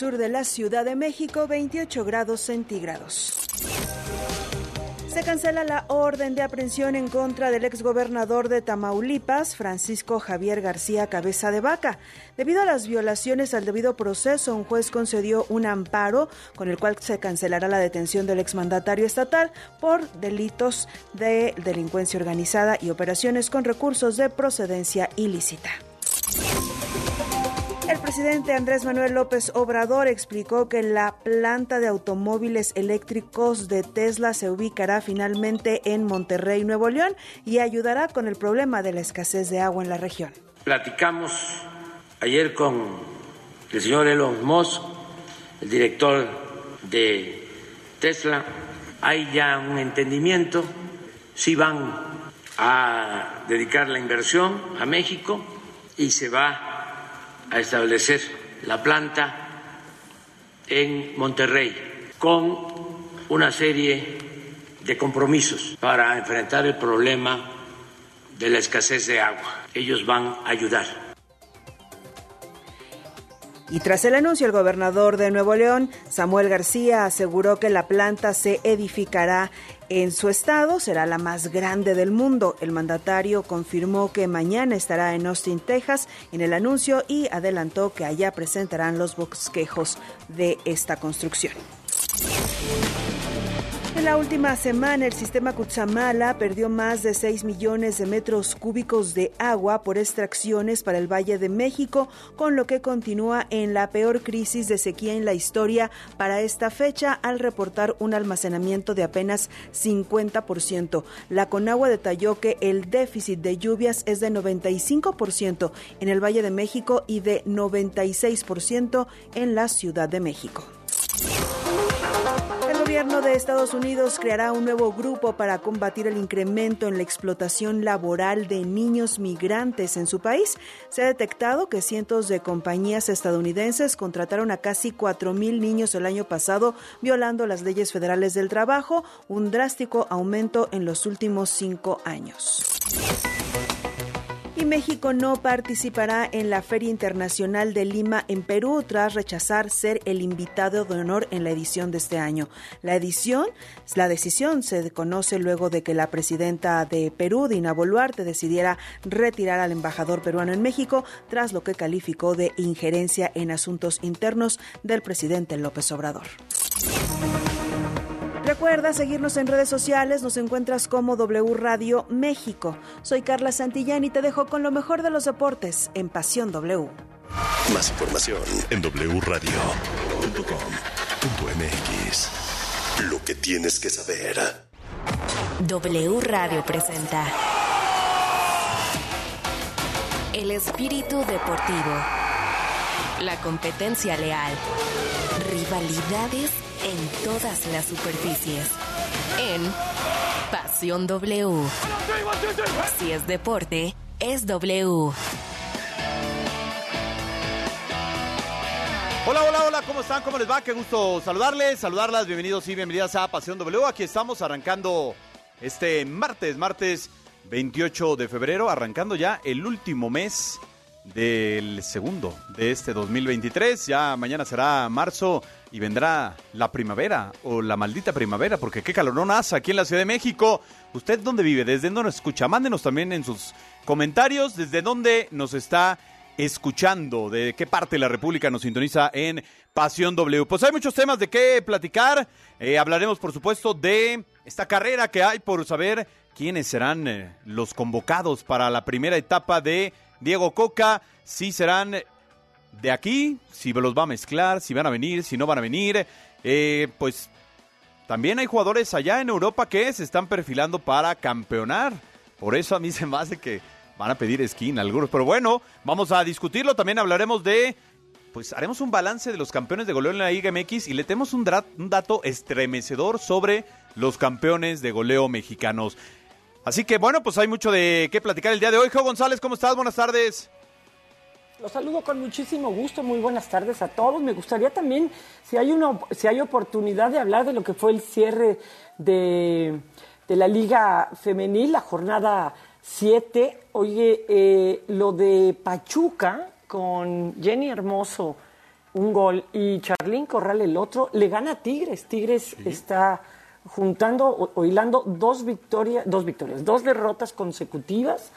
sur de la Ciudad de México 28 grados centígrados. Se cancela la orden de aprehensión en contra del exgobernador de Tamaulipas, Francisco Javier García Cabeza de Vaca. Debido a las violaciones al debido proceso, un juez concedió un amparo con el cual se cancelará la detención del exmandatario estatal por delitos de delincuencia organizada y operaciones con recursos de procedencia ilícita. Presidente Andrés Manuel López Obrador explicó que la planta de automóviles eléctricos de Tesla se ubicará finalmente en Monterrey, Nuevo León, y ayudará con el problema de la escasez de agua en la región. Platicamos ayer con el señor Elon Musk, el director de Tesla. Hay ya un entendimiento, si van a dedicar la inversión a México y se va a establecer la planta en Monterrey con una serie de compromisos para enfrentar el problema de la escasez de agua. Ellos van a ayudar y tras el anuncio, el gobernador de Nuevo León, Samuel García, aseguró que la planta se edificará en su estado, será la más grande del mundo. El mandatario confirmó que mañana estará en Austin, Texas, en el anuncio y adelantó que allá presentarán los bosquejos de esta construcción. En la última semana, el sistema Cutzamala perdió más de 6 millones de metros cúbicos de agua por extracciones para el Valle de México, con lo que continúa en la peor crisis de sequía en la historia para esta fecha, al reportar un almacenamiento de apenas 50%. La Conagua detalló que el déficit de lluvias es de 95% en el Valle de México y de 96% en la Ciudad de México. Gobierno de Estados Unidos creará un nuevo grupo para combatir el incremento en la explotación laboral de niños migrantes en su país. Se ha detectado que cientos de compañías estadounidenses contrataron a casi 4.000 niños el año pasado, violando las leyes federales del trabajo, un drástico aumento en los últimos cinco años México no participará en la Feria Internacional de Lima en Perú tras rechazar ser el invitado de honor en la edición de este año. La edición, la decisión se conoce luego de que la presidenta de Perú, Dina Boluarte, decidiera retirar al embajador peruano en México tras lo que calificó de injerencia en asuntos internos del presidente López Obrador. Recuerda seguirnos en redes sociales, nos encuentras como W Radio México. Soy Carla Santillán y te dejo con lo mejor de los deportes en Pasión W. Más información en wradio.com.mx. Lo que tienes que saber. W Radio presenta El espíritu deportivo. La competencia leal. Rivalidades en todas las superficies. En Pasión W. Si es deporte, es W. Hola, hola, hola, ¿cómo están? ¿Cómo les va? Qué gusto saludarles, saludarlas, bienvenidos y bienvenidas a Pasión W. Aquí estamos arrancando este martes, martes 28 de febrero, arrancando ya el último mes del segundo de este 2023. Ya mañana será marzo y vendrá la primavera o la maldita primavera, porque qué calorón hace aquí en la Ciudad de México. ¿Usted dónde vive? ¿Desde dónde nos escucha? Mándenos también en sus comentarios desde dónde nos está escuchando, de qué parte de la República nos sintoniza en Pasión W. Pues hay muchos temas de qué platicar. Eh, hablaremos, por supuesto, de esta carrera que hay por saber quiénes serán eh, los convocados para la primera etapa de Diego Coca. Si serán de aquí, si los va a mezclar, si van a venir, si no van a venir. Eh, pues también hay jugadores allá en Europa que se están perfilando para campeonar. Por eso a mí se me hace que van a pedir skin algunos. Pero bueno, vamos a discutirlo. También hablaremos de. Pues haremos un balance de los campeones de goleo en la Liga MX y le tenemos un, un dato estremecedor sobre los campeones de goleo mexicanos. Así que bueno, pues hay mucho de qué platicar el día de hoy. Jo González, ¿cómo estás? Buenas tardes. Los saludo con muchísimo gusto, muy buenas tardes a todos. Me gustaría también, si hay, una, si hay oportunidad de hablar de lo que fue el cierre de, la Liga Femenil, la jornada 7. Oye, eh, lo de Pachuca con Jenny Hermoso un gol y Charlín Corral el otro, le gana a Tigres. Tigres está juntando o, hilando dos victorias, dos victorias, dos derrotas consecutivas.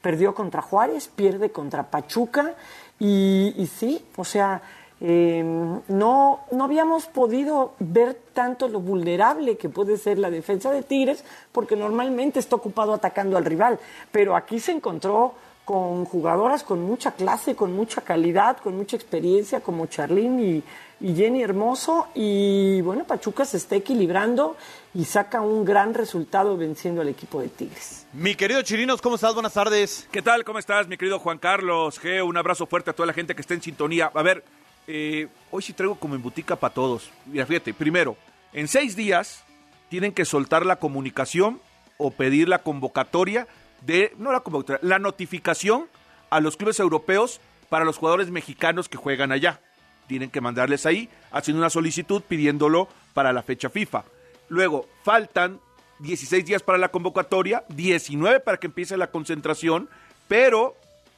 Perdió contra Juárez, pierde contra Pachuca y, sí, o sea, eh, no, no habíamos podido ver tanto lo vulnerable que puede ser la defensa de Tigres, porque normalmente está ocupado atacando al rival, pero aquí se encontró con jugadoras con mucha clase, con mucha calidad, con mucha experiencia, como Charlín y, y Jenny Hermoso, y bueno, Pachuca se está equilibrando y saca un gran resultado venciendo al equipo de Tigres. Mi querido Chirinos, ¿cómo estás? Buenas tardes. ¿Qué tal? ¿Cómo estás, mi querido Juan Carlos? Un abrazo fuerte a toda la gente que está en sintonía. A ver, eh, hoy sí traigo como en butica para todos. Mira, fíjate, primero, en seis días tienen que soltar la comunicación o pedir la convocatoria de, no la convocatoria, la notificación a los clubes europeos para los jugadores mexicanos que juegan allá. Tienen que mandarles ahí, haciendo una solicitud pidiéndolo para la fecha FIFA. Luego, faltan 16 días para la convocatoria, 19 para que empiece la concentración, pero,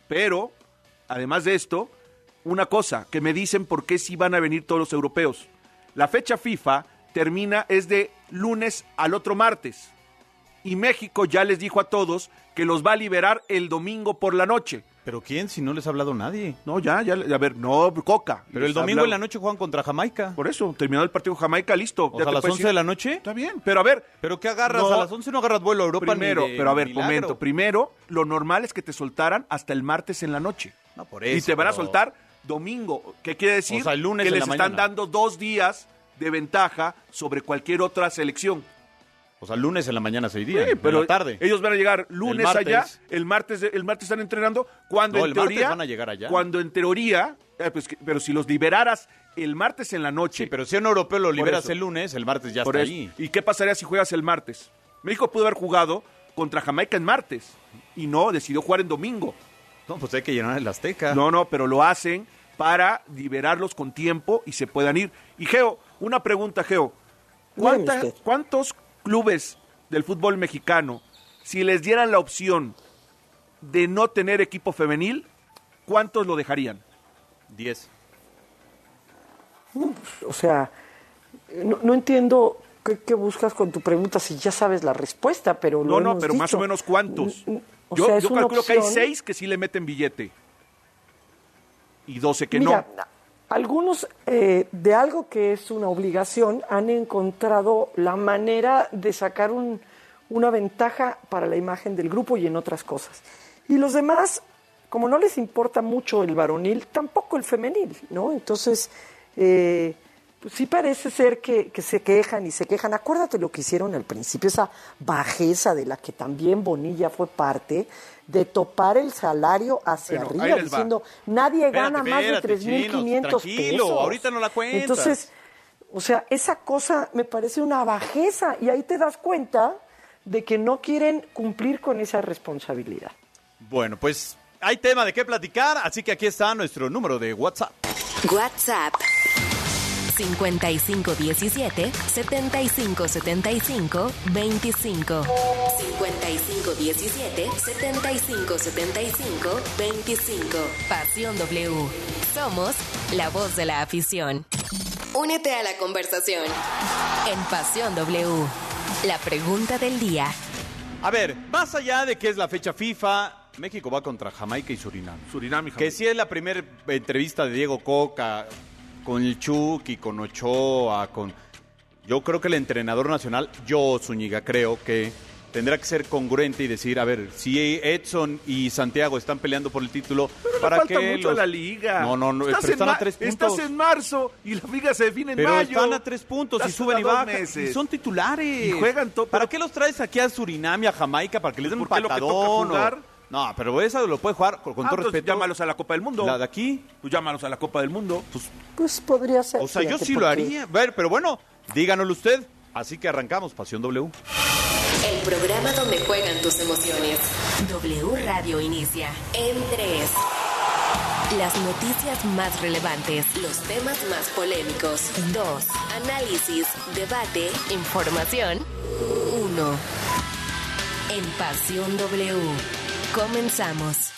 pero, además de esto, una cosa, que me dicen por qué sí van a venir todos los europeos. La fecha FIFA termina, es de lunes al otro martes. Y México ya les dijo a todos que los va a liberar el domingo por la noche. ¿Pero quién? Si no les ha hablado nadie. No, ya, ya, a ver, no, Coca. Pero el domingo en la noche juegan contra Jamaica. Por eso, terminó el partido Jamaica, listo. O sea, a las puedes 11 ir. de la noche. Está bien, pero a ver. ¿Pero qué agarras? No. a las 11 no agarras vuelo a Europa primero, ni de pero a ver, milagro. momento. Primero, lo normal es que te soltaran hasta el martes en la noche. No, por y eso, te van a pero- soltar domingo. ¿Qué quiere decir? O sea, el lunes que les están mañana. dando dos días de ventaja sobre cualquier otra selección. O sea, lunes en la mañana se iría. Sí, en pero la tarde. ellos van a llegar lunes allá, el martes, el martes están entrenando, cuando No, en el martes teoría van a llegar allá. cuando en teoría, eh, pues que- pero si los liberaras el martes en la noche, Sí, pero si un europeo lo liberas eso. el lunes, el martes ya por está eso. ahí. ¿Y qué pasaría si juegas el martes? México pudo haber jugado contra Jamaica en martes y no, decidió jugar en domingo. No, pues hay que llenar el Azteca. No, no, pero lo hacen para liberarlos con tiempo y se puedan ir. Y Geo, una pregunta, Geo. ¿Cuánta- Dígame usted. ¿Cuántos clubes del fútbol mexicano, si les dieran la opción de no tener equipo femenil, cuántos lo dejarían? 10. O sea, no, no entiendo qué, qué buscas con tu pregunta si ya sabes la respuesta, pero lo No, no, hemos pero más o menos cuántos. O yo sea, calculo que hay seis que sí le meten billete. Y 12 que Mira, no. Algunos eh, de algo que es una obligación han encontrado la manera de sacar un- una ventaja para la imagen del grupo y en otras cosas. Y los demás, como no les importa mucho el varonil, tampoco el femenil, ¿no? Entonces, eh, pues sí parece ser que, que se quejan y se quejan. Acuérdate lo que hicieron al principio, esa bajeza de la que también Bonilla fue parte, de topar el salario hacia Bueno, arriba, diciendo, nadie gana Espérate, más de espérate, 3.500 chinos, tranquilo, pesos. ahorita no la cuentas. Entonces, o sea, esa cosa me parece una bajeza y ahí te das cuenta de que no quieren cumplir con esa responsabilidad. Bueno, pues hay tema de qué platicar, así que aquí está nuestro número de WhatsApp. WhatsApp 5517 7575 25 5517 7575 25 Pasión W. Somos la voz de la afición. Únete a la conversación en Pasión W. La pregunta del día. A ver, más allá de que es la fecha FIFA, México va contra Jamaica y Surinam. Surinam y Que Jamaica. sí es la primera entrevista de Diego Coca con el Chucky, con Ochoa, con... Yo creo que el entrenador nacional, yo, Zúñiga, creo que tendrá que ser congruente y decir, a ver, si Edson y Santiago están peleando por el título, Pero ¿para falta qué mucho los- la liga. No, no, no, estás, pero están a tres puntos. estás en marzo y la liga se define en Pero mayo. están a tres puntos y suben y bajan. meses. Y son titulares. Y juegan to- ¿Para qué los traes aquí a Surinam y a Jamaica? ¿Para que les den un patadón? No, pero eso lo puede jugar con, Ah, todo entonces respeto. llámalos a la Copa del Mundo. La de aquí. Pues llámalos a la Copa del Mundo. Pues, Pues podría ser. O sea, yo sí lo haría. A ver, pero bueno, díganoslo usted. Así que arrancamos, Pasión W. El programa donde juegan tus emociones. W Radio inicia en 3. Las noticias más relevantes, los temas más polémicos. 2. Análisis, debate, información. 1. En Pasión W. Comenzamos.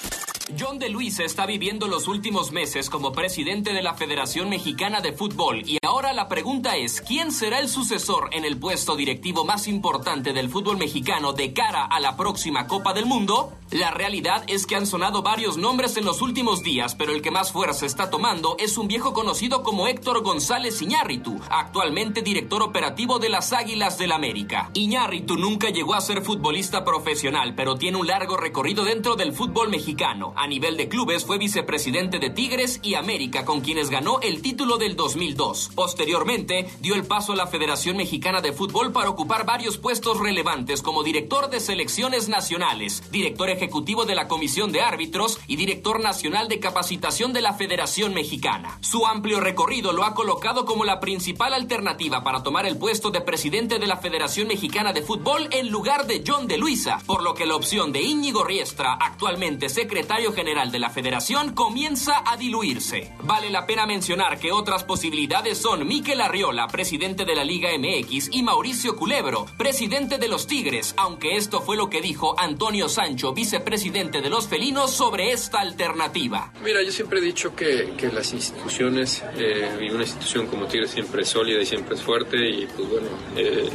John de Luisa está viviendo los últimos meses como presidente de la Federación Mexicana de Fútbol y ahora la pregunta es, ¿quién será el sucesor en el puesto directivo más importante del fútbol mexicano de cara a la próxima Copa del Mundo? La realidad es que han sonado varios nombres en los últimos días, pero el que más fuerza está tomando es un viejo conocido como Héctor González Iñárritu, actualmente director operativo de las Águilas del América. Iñárritu nunca llegó a ser futbolista profesional, pero tiene un largo recorrido dentro del fútbol mexicano. A nivel de clubes fue vicepresidente de Tigres y América, con quienes ganó el título del 2002. Posteriormente, dio el paso a la Federación Mexicana de Fútbol para ocupar varios puestos relevantes como director de selecciones nacionales, director ejecutivo de la Comisión de Árbitros y director nacional de capacitación de la Federación Mexicana. Su amplio recorrido lo ha colocado como la principal alternativa para tomar el puesto de presidente de la Federación Mexicana de Fútbol en lugar de John de Luisa, por lo que la opción de Íñigo Riestra, actualmente secretario general de la Federación, comienza a diluirse. Vale la pena mencionar que otras posibilidades son Miquel Arriola, presidente de la Liga MX, y Mauricio Culebro, presidente de los Tigres, aunque esto fue lo que dijo Antonio Sancho, vicepresidente de los felinos, sobre esta alternativa. Mira, yo siempre he dicho que, las instituciones, eh, y una institución como Tigres siempre es sólida y siempre es fuerte, y pues bueno, eh,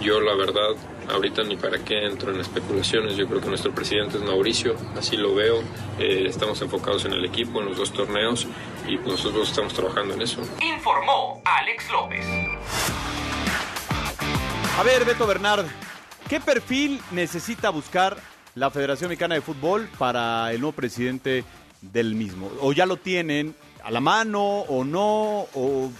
yo la verdad, ahorita ni para qué entro en especulaciones, yo creo que nuestro presidente es Mauricio, así lo veo, eh, estamos enfocados en el equipo, en los dos torneos, y pues nosotros estamos trabajando en eso. Informó Alex López. A ver, Beto Bernard, ¿qué perfil necesita buscar la Federación Mexicana de Fútbol para el nuevo presidente del mismo? ¿O ya lo tienen a la mano o no? O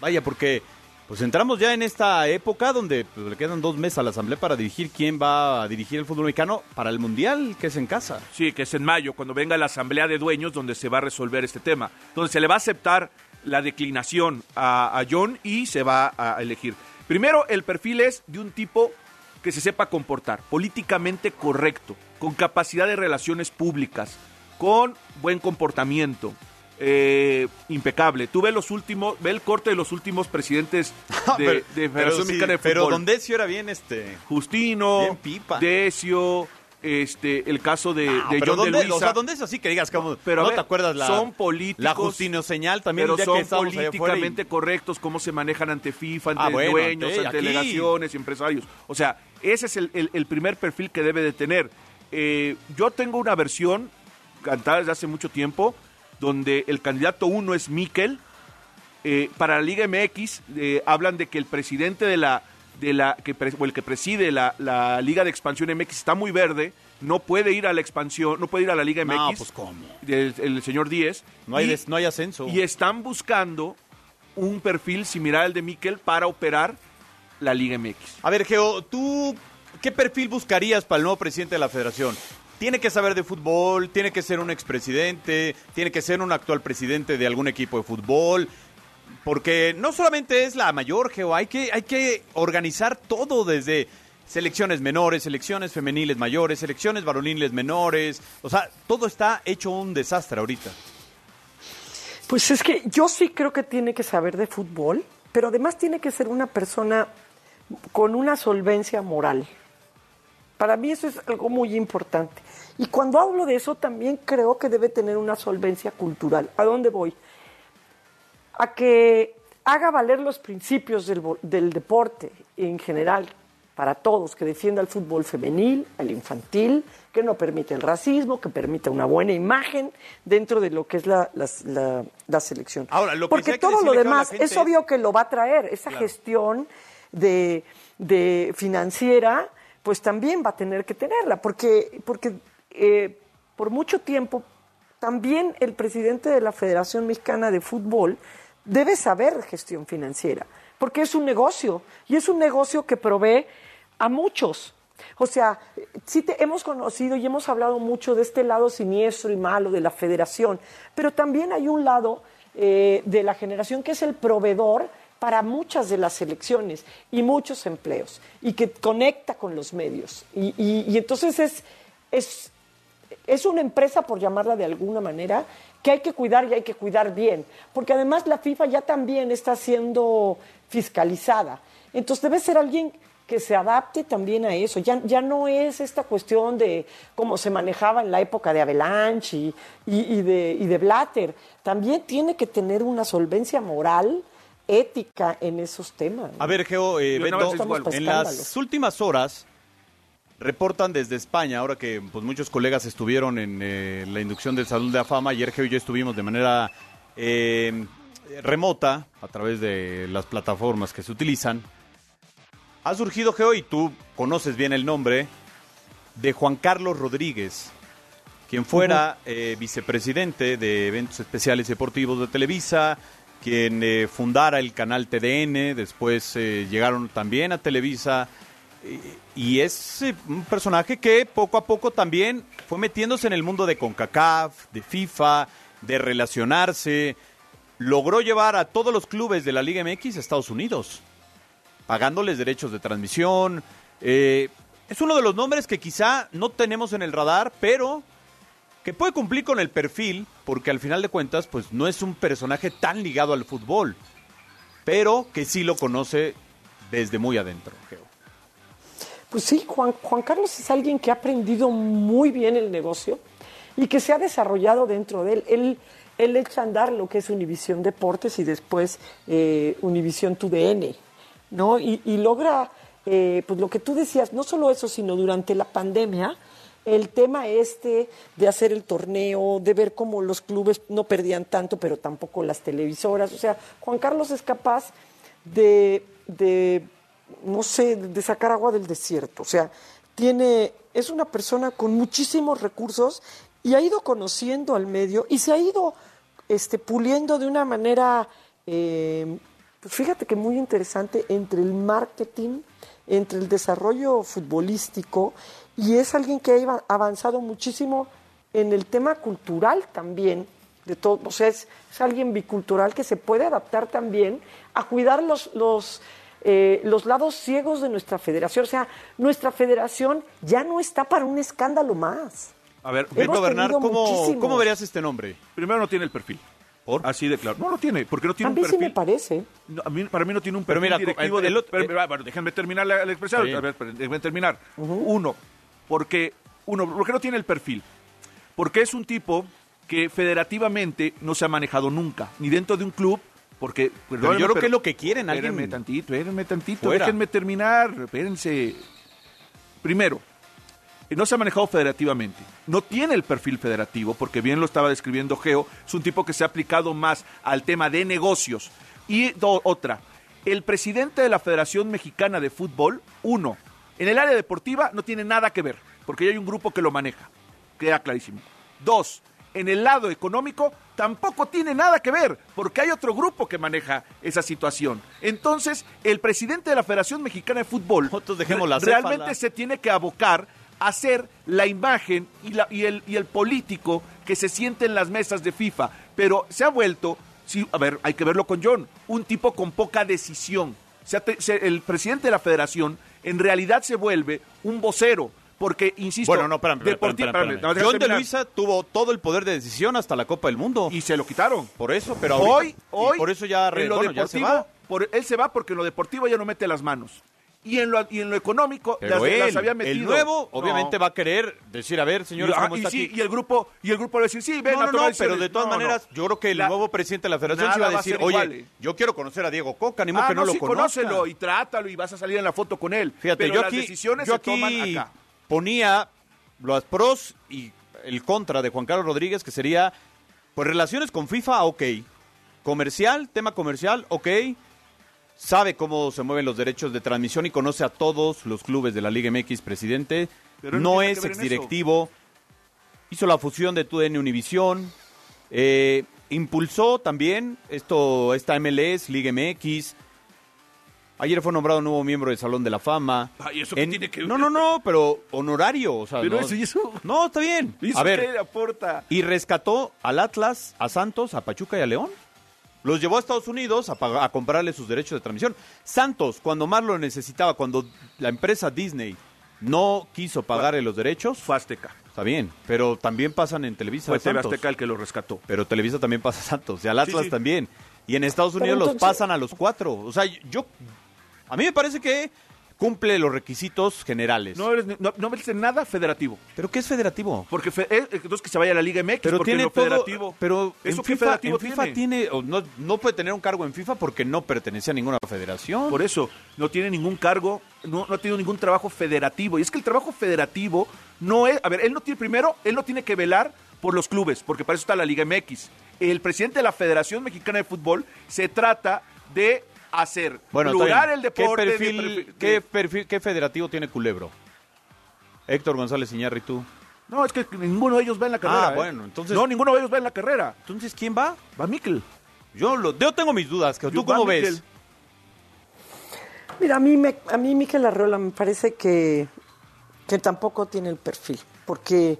vaya, porque pues entramos ya en esta época donde pues, le quedan dos meses a la Asamblea para dirigir quién va a dirigir el fútbol mexicano para el Mundial, que es en casa. Sí, que es en mayo, cuando venga la Asamblea de Dueños, donde se va a resolver este tema, donde se le va a aceptar la declinación a, a John y se va a elegir. Primero, el perfil es de un tipo que se sepa comportar, políticamente correcto, con capacidad de relaciones públicas, con buen comportamiento, eh, impecable. Tú ves los últimos, ve el corte de los últimos presidentes de, de Federación sí, Mexicana de pero Fútbol. Don Decio era bien este. Justino, Bien pipa. Decio, este, el caso de, No, de pero de ¿dónde, Luisa. o sea, ¿dónde es así que digas como, Pero no ver, te acuerdas la son políticos, la Justino señal también pero son que y- políticamente correctos, cómo se manejan ante FIFA, ante Ah, bueno, dueños, ante- ante delegaciones, empresarios. O sea, ese es el, el- el primer perfil que debe de tener. Eh, yo tengo una versión cantada desde hace mucho tiempo, donde el candidato uno es Miquel. Eh, para la Liga MX eh, hablan de que el presidente de la de la que pre- o el que preside la, la Liga de Expansión MX está muy verde, no puede ir a la expansión, no puede ir a la Liga MX. No, pues cómo. El, el señor Díez. No hay, Y- des- no hay ascenso. y están buscando un perfil similar al de Miquel para operar la Liga MX. A ver, Geo, ¿tú qué perfil buscarías para el nuevo presidente de la federación? Tiene que saber de fútbol, tiene que ser un expresidente, tiene que ser un actual presidente de algún equipo de fútbol, porque no solamente es la mayor, Geo, hay que, hay que organizar todo desde selecciones menores, selecciones femeniles mayores, selecciones varoniles menores, o sea, todo está hecho un desastre ahorita. Pues es que yo sí creo que tiene que saber de fútbol, pero además tiene que ser una persona con una solvencia moral. Para mí eso es algo muy importante. Y cuando hablo de eso también creo que debe tener una solvencia cultural. ¿A dónde voy? A que haga valer los principios del, del deporte en general, para todos, que defienda el fútbol femenil, el infantil, que no permite el racismo, que permita una buena imagen dentro de lo que es la, la- la selección. Ahora, lo Porque que todo lo demás es- obvio que lo va a traer, esa gestión de, de financiera, pues también va a tener que tenerla, porque, porque eh, por mucho tiempo también el presidente de la Federación Mexicana de Fútbol debe saber gestión financiera, porque es un negocio y es un negocio que provee a muchos. O sea, sí te, hemos conocido y hemos hablado mucho de este lado siniestro y malo de la federación, pero también hay un lado eh, de la generación que es el proveedor para muchas de las selecciones y muchos empleos y que conecta con los medios. Y, y- y entonces es, es, es una empresa, por llamarla de alguna manera, que hay que cuidar y hay que cuidar bien, porque además la FIFA ya también está siendo fiscalizada. Entonces debe ser alguien que se adapte también a eso. Ya, ya no es esta cuestión de cómo se manejaba en la época de Avalanche y, y, de, y de Blatter. También tiene que tener una solvencia moral, ética en esos temas. A ver, Geo, eh, en las últimas horas reportan desde España, ahora que pues, muchos colegas estuvieron en eh, la inducción del Salón de la Fama, ayer Geo y yo estuvimos de manera eh, remota a través de las plataformas que se utilizan. Ha surgido, Geo, y tú conoces bien el nombre, de Juan Carlos Rodríguez, quien fuera eh, vicepresidente de eventos especiales deportivos de Televisa, quien eh, fundara el canal TDN, después eh, llegaron también a Televisa, y es un personaje que poco a poco también fue metiéndose en el mundo de CONCACAF, de FIFA, de relacionarse, logró llevar a todos los clubes de la Liga MX a Estados Unidos pagándoles derechos de transmisión. Eh, es uno de los nombres que quizá no tenemos en el radar, pero que puede cumplir con el perfil, porque al final de cuentas, pues no es un personaje tan ligado al fútbol, pero que sí lo conoce desde muy adentro, Pues sí, Juan, Juan Carlos es alguien que ha aprendido muy bien el negocio y que se ha desarrollado dentro de él. Él, él echa a andar lo que es Univisión Deportes y después eh, Univisión TUDN. ¿no? Y, logra, eh, pues lo que tú decías, no solo eso, sino durante la pandemia, el tema este de hacer el torneo, de ver cómo los clubes no perdían tanto, pero tampoco las televisoras. O sea, Juan Carlos es capaz de, de no sé, de sacar agua del desierto. O sea, tiene, es una persona con muchísimos recursos y ha ido conociendo al medio y se ha ido este, puliendo de una manera eh, pues fíjate que muy interesante entre el marketing, entre el desarrollo futbolístico y es alguien que ha avanzado muchísimo en el tema cultural también. De todo, o sea, es, alguien bicultural que se puede adaptar también a cuidar los, los, eh, los lados ciegos de nuestra federación. O sea, nuestra federación ya no está para un escándalo más. A ver, Beto Bernard, ¿cómo, ¿cómo verías este nombre? Primero no tiene el perfil. Así de claro. No lo tiene, porque no tiene un perfil. sí me parece. a mí, para mí no tiene un perfil pero mira, directivo el, bueno, déjenme terminar la, expresión. déjenme terminar. Uno, porque uno, porque no tiene el perfil. Porque es un tipo que federativamente no se ha manejado nunca, ni dentro de un club, porque... Pero yo creo que es lo que quieren. Alguien... Espérenme tantito, espérenme tantito, déjenme terminar, espérense. Primero, no se ha manejado federativamente. No tiene el perfil federativo, porque bien lo estaba describiendo Geo, es un tipo que se ha aplicado más al tema de negocios. Y otra, el presidente de la Federación Mexicana de Fútbol, uno, en el área deportiva no tiene nada que ver, porque ya hay un grupo que lo maneja. Queda clarísimo. Dos, en el lado económico tampoco tiene nada que ver, porque hay otro grupo que maneja esa situación. Entonces, el presidente de la Federación Mexicana de Fútbol realmente se tiene que abocar hacer la imagen y, la, y, el, y el político que se siente en las mesas de FIFA. Pero se ha vuelto, sí, a ver, hay que verlo con John, un tipo con poca decisión. el presidente de la federación en realidad se vuelve un vocero. Porque, insisto, bueno, no, John de Luisa tuvo todo el poder de decisión hasta la Copa del Mundo. Y se lo quitaron. Por eso, pero hoy, hoy por eso ya, en lo deportivo, Por, él se va porque en lo deportivo ya no mete las manos y en lo, y en lo económico las, había metido. El nuevo obviamente va a querer decir, a ver, señores, ¿cómo está y el grupo y el grupo va a decir, sí, ven no, no, pero de todas maneras, yo creo que el nuevo presidente de la federación se va a decir, oye, yo quiero conocer a Diego Coca, ni ah, que no, lo sí, conócelo y trátalo y vas a salir en la foto con él. Fíjate, yo aquí, decisiones yo aquí ponía los pros y el contra de Juan Carlos Rodríguez, que sería, pues relaciones con FIFA, ok. Comercial, tema comercial, ok sabe cómo se mueven los derechos de transmisión y conoce a todos los clubes de la Liga MX, presidente. Pero no, es exdirectivo. Hizo la fusión de TUDN Univisión. Eh, impulsó también esto, esta MLS, Liga MX. Ayer fue nombrado nuevo miembro del Salón de la Fama. eso tiene que No, no, no, pero honorario. pero no, eso, No, está bien. a ver, aporta? Y rescató al Atlas, a Santos, a Pachuca y a León. Los llevó a Estados Unidos a, comprarle sus derechos de transmisión. Santos, cuando más lo necesitaba, cuando la empresa Disney no quiso pagarle los derechos. Fue Azteca. Está bien, pero también pasan en Televisa. Fue Azteca el que lo rescató. Pero Televisa también pasa a Santos, y al Atlas también. Y en Estados Unidos los pasan a los cuatro. O sea, yo. A mí me parece que cumple los requisitos generales. No eres, no, no eres nada federativo. ¿Pero qué es federativo? Porque fe- es, entonces que se vaya a la Liga MX. Pero porque tiene lo todo, federativo. pero ¿Eso en FIFA, en FIFA tiene? tiene, o no, no puede tener un cargo en FIFA porque no pertenece a ninguna federación. Por eso, no tiene ningún cargo, no, no ha tenido ningún trabajo federativo. Y es que el trabajo federativo no es. A ver, él no tiene, primero, él no tiene que velar por los clubes, porque para eso está la Liga MX. El presidente de la Federación Mexicana de Fútbol se trata de hacer Bueno, plural el deporte. ¿Qué de perfil, qué, perfil- qué federativo tiene Culebro? Héctor González Iñárritu. No, es que ninguno de ellos va en la carrera. Ah, ¿eh? bueno, entonces- No, ninguno de ellos va en la carrera. Entonces, ¿quién va? Va Mikel. Yo, lo, yo tengo mis dudas. que ¿Tú Yo, cómo ves? Mira, a mí, me, a mí Miquel Arreola me parece que, que tampoco tiene el perfil, porque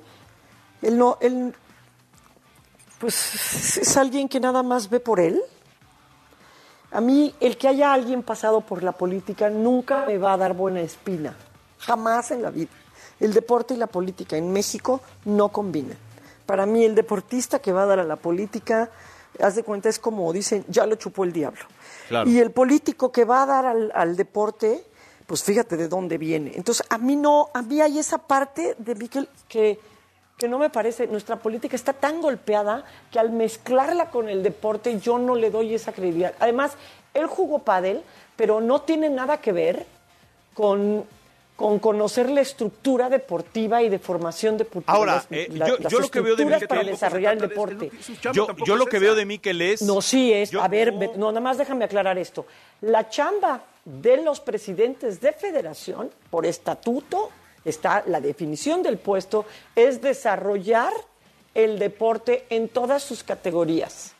él no, él, pues es alguien que nada más ve por él. A mí, el que haya alguien pasado por la política nunca me va a dar buena espina, jamás en la vida. El deporte y la política en México no combinan. Para mí, el deportista que va a dar a la política, haz de cuenta, es como dicen, ya lo chupó el diablo. Claro. Y el político que va a dar al, al deporte, pues fíjate de dónde viene. Entonces, a mí no, a mí hay esa parte de Miquel que, que no me parece, nuestra política está tan golpeada que al mezclarla con el deporte yo no le doy esa credibilidad. Además, él jugó pádel, pero no tiene nada que ver con, con conocer la estructura deportiva y de formación deportiva. Ahora, las- eh, la- yo- las yo lo que veo de estructuras Miquel para desarrollar el deporte. Yo, lo es que esa. veo de Miquel es... No, sí es. Yo- a ver, no. no, nada más déjame aclarar esto. La chamba de los presidentes de federación, por estatuto, está la definición del puesto, es desarrollar el deporte en todas sus categorías.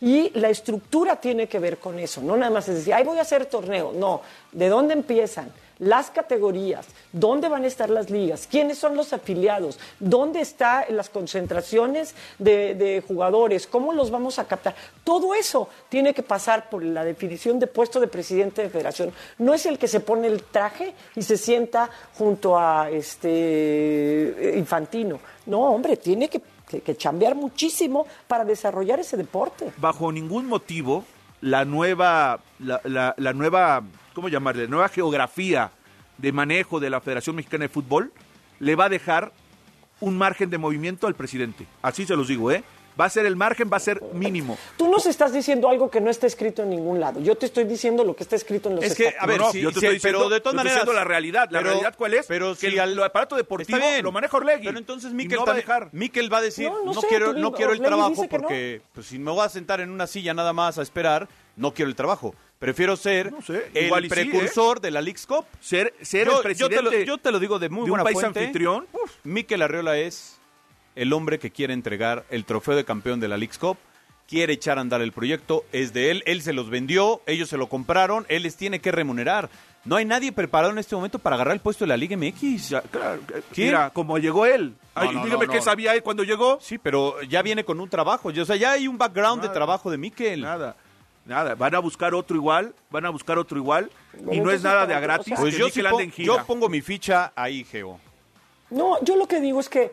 Y la estructura tiene que ver con eso, no nada más es decir, ahí voy a hacer torneo, no, ¿de dónde empiezan? Las categorías, dónde van a estar las ligas, quiénes son los afiliados, dónde están las concentraciones de, de jugadores, cómo los vamos a captar. Todo eso tiene que pasar por la definición de puesto de presidente de federación. No es el que se pone el traje y se sienta junto a este Infantino. No, hombre, tiene que, que, que chambear muchísimo para desarrollar ese deporte. bajo ningún motivo la nueva, la, nueva, ¿cómo llamarle? La nueva geografía de manejo de la Federación Mexicana de Fútbol le va a dejar un margen de movimiento al presidente. Así se los digo, ¿eh? Va a ser el margen, va a ser mínimo. Tú nos estás diciendo algo que no está escrito en ningún lado. Yo te estoy diciendo lo que está escrito en los Es que, a ver, No, no, sí, yo te sí, estoy diciendo, pero de todas yo maneras... la realidad. ¿La pero- realidad cuál es? Pero que si el, aparato deportivo Está bien. lo maneja Orlegui. Pero entonces Miquel, no va a dejar. Miquel va a decir, No, no, no sé, quiero, no quiero el trabajo porque pues, si me voy a sentar en una silla nada más a esperar, no quiero el trabajo. Prefiero ser No sé, el igual y sí, ¿eh? precursor de la League's Cup. Ser, ser yo, el yo presidente te lo, yo te lo digo de muy de un buena país fuente. anfitrión. uf, Miquel Arriola es el hombre que quiere entregar el trofeo de campeón de la League's Cup. Quiere echar a andar el proyecto, es de él, él se los vendió, ellos se lo compraron, él les tiene que remunerar. No hay nadie preparado en este momento para agarrar el puesto de la Liga MX. ya, claro, eh, ¿Quién? Mira, como llegó él. Ay, No, no, dígame no, qué sabía él cuando llegó. Sí, pero ya viene con un trabajo. O sea, ya hay un background de trabajo de Miquel. Nada, nada. Van a buscar otro igual, van a buscar otro igual. y no es nada de a gratis. o sea- Pues sí yo pongo mi ficha ahí, Geo. No, yo lo que digo es que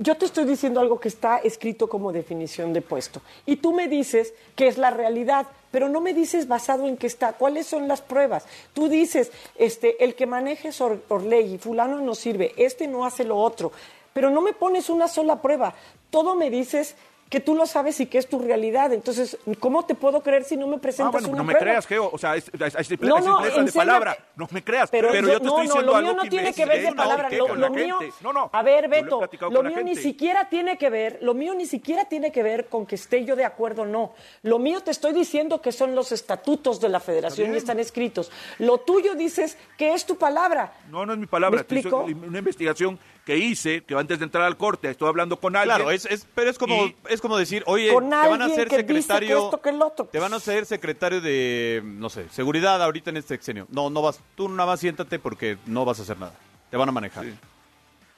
yo te estoy diciendo algo que está escrito como definición de puesto. Y tú me dices que es la realidad, pero no me dices basado en qué está. ¿Cuáles son las pruebas? Tú dices, este, el que maneje es Or- Orlegui, fulano no sirve, este no hace lo otro. Pero no me pones una sola prueba. Todo me dices que tú lo sabes y que es tu realidad. Entonces, ¿cómo te puedo creer si no me Ah, presentas bueno, una no me creas, Geo. O sea, es, es, es- es No, no, simpleza de palabra. No me creas. Pero, Pero, yo- yo te no, estoy no, diciendo lo algo mío no que tiene que ver de palabra. Lo, mío. No, no. a ver, lo Beto, lo mío ni siquiera tiene que ver, lo mío ni siquiera tiene que ver con que esté yo de acuerdo o no. Lo mío te estoy diciendo que son los estatutos de la Federación y están escritos. Lo tuyo dices que es tu palabra. No, no es mi palabra. ¿Me explico? Una investigación que hice, que antes de entrar al corte estoy hablando con alguien. Claro, es, es- pero es como, Y- es como decir, oye, Con te van a hacer que dice que secretario. esto, que el otro. Te van a hacer secretario de, no sé, seguridad ahorita en este sexenio. No, no vas, tú nada más siéntate porque no vas a hacer nada. Te van a manejar. Sí.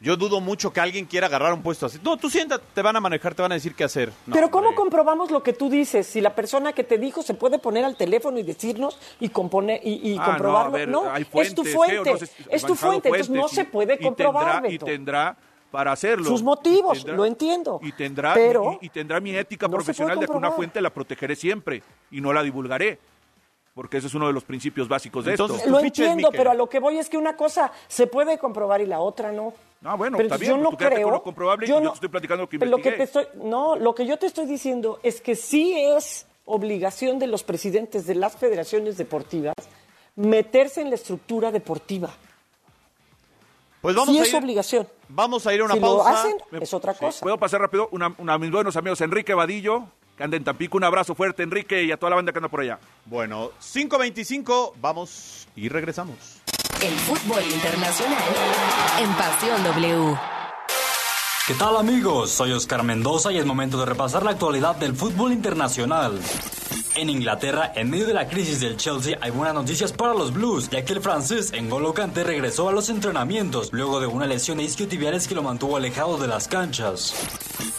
Yo dudo mucho que alguien quiera agarrar un puesto así. No, tú siéntate, te van a manejar, te van a decir qué hacer. No, Pero ¿cómo hombre. comprobamos lo que tú dices? Si la persona que te dijo se puede poner al teléfono y decirnos y, componer, y, y Ah, comprobarlo. no, a ver, no, hay es tu fuente. No es tu fuente, entonces no se puede y comprobar, y tendrá para hacerlo. Sus motivos, tendrá- lo entiendo. Y tendrá, Pero y, y tendrá mi ética no profesional de que una fuente la protegeré siempre y no la divulgaré. Porque ese es uno de los principios básicos de Entonces, esto. Lo es entiendo, pero a lo que voy es que una cosa se puede comprobar y la otra no. Ah, bueno, Pero está bien, yo no tú creo. con lo comprobable y yo te estoy platicando lo que lo que te estoy, No, lo que yo te estoy diciendo es que sí es obligación de los presidentes de las federaciones deportivas meterse en la estructura deportiva. Pues vamos sí a es ir, obligación. Vamos a ir a una si pausa. lo hacen, es otra sí, cosa. Puedo pasar rápido. Una, una- mis buenos amigos Enrique Vadillo, que anda en Tampico. Un abrazo fuerte, Enrique, y a toda la banda que anda por allá. Bueno, 5.25, vamos y regresamos. El fútbol internacional en Pasión W. ¿Qué tal amigos? Soy Oscar Mendoza y es momento de repasar la actualidad del fútbol internacional. En Inglaterra, en medio de la crisis del Chelsea, hay buenas noticias para los Blues, ya que el francés N'Golo Kanté regresó a los entrenamientos luego de una lesión de isquiotibiales que lo mantuvo alejado de las canchas.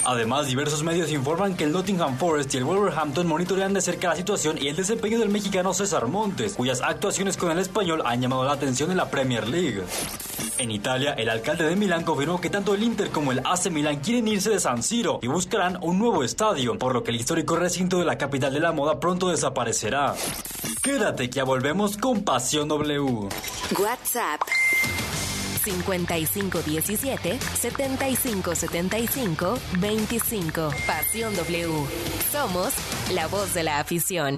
Además, diversos medios informan que el Nottingham Forest y el Wolverhampton monitorean de cerca la situación y el desempeño del mexicano César Montes, cuyas actuaciones con el español han llamado la atención en la Premier League. En Italia, el alcalde de Milán confirmó que tanto el Inter como el AC Milán quieren irse de San Siro y buscarán un nuevo estadio, por lo que el histórico recinto de la capital de la moda pronto desaparecerá. Quédate que ya volvemos con Pasión W. WhatsApp 5517 7575 25. Pasión W. Somos la voz de la afición.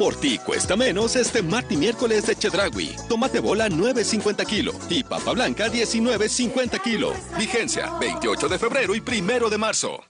Por ti cuesta menos este martes miércoles de Chedragui. Tomate bola 9.50 kilo y papa blanca 19.50 kilo. Vigencia 28 de febrero y primero de marzo.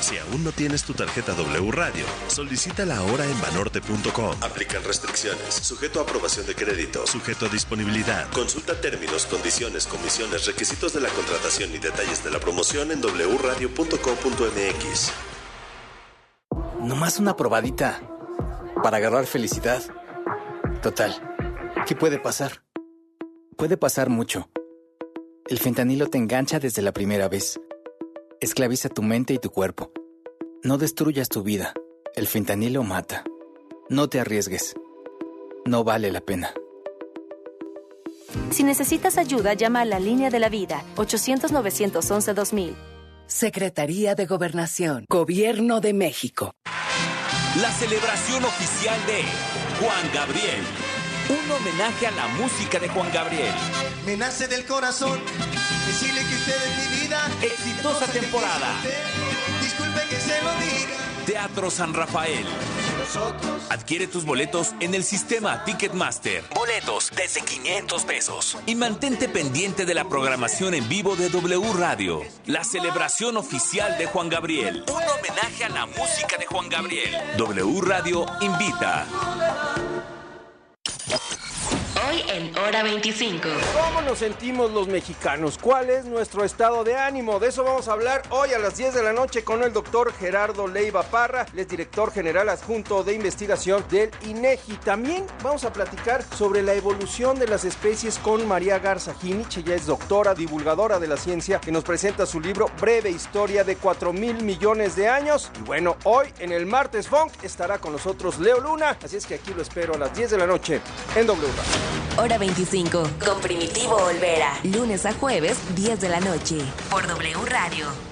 Si aún no tienes tu tarjeta W Radio, solicítala ahora en banorte.com. Aplican restricciones, sujeto a aprobación de crédito, sujeto a disponibilidad. Consulta términos, condiciones, comisiones, requisitos de la contratación y detalles de la promoción en wradio.com.mx. Nomás una probadita para agarrar felicidad. Total, ¿qué puede pasar? Puede pasar mucho. El fentanilo te engancha desde la primera vez. Esclaviza tu mente y tu cuerpo. No destruyas tu vida. El fentanilo mata. No te arriesgues. No vale la pena. Si necesitas ayuda, llama a la línea de la vida, 800-911-2000. Secretaría de Gobernación, Gobierno de México. La celebración oficial de Juan Gabriel. Un homenaje a la música de Juan Gabriel. Me nace del corazón decirle que usted es mi vida. Exitosa temporada. Disculpe que se lo diga. Teatro San Rafael. Adquiere tus boletos en el sistema Ticketmaster. Boletos desde 500 pesos. Y mantente pendiente de la programación en vivo de W Radio. La celebración oficial de Juan Gabriel. Un homenaje a la música de Juan Gabriel. W Radio invita. Hoy en Hora 25. ¿Cómo nos sentimos los mexicanos? ¿Cuál es nuestro estado de ánimo? De eso vamos a hablar hoy a las 10 de la noche con el doctor Gerardo Leiva Parra, el director general adjunto de investigación del INEGI. También vamos a platicar sobre la evolución de las especies con María Garza Ginich. Ella es doctora, divulgadora de la ciencia, que nos presenta su libro Breve Historia de 4 mil millones de años. Y bueno, hoy en el Martes Funk estará con nosotros Leo Luna, así es que aquí lo espero a las 10 de la noche en W. Hora 25. Con Primitivo Olvera. Lunes a jueves, 10 de la noche. Por W Radio.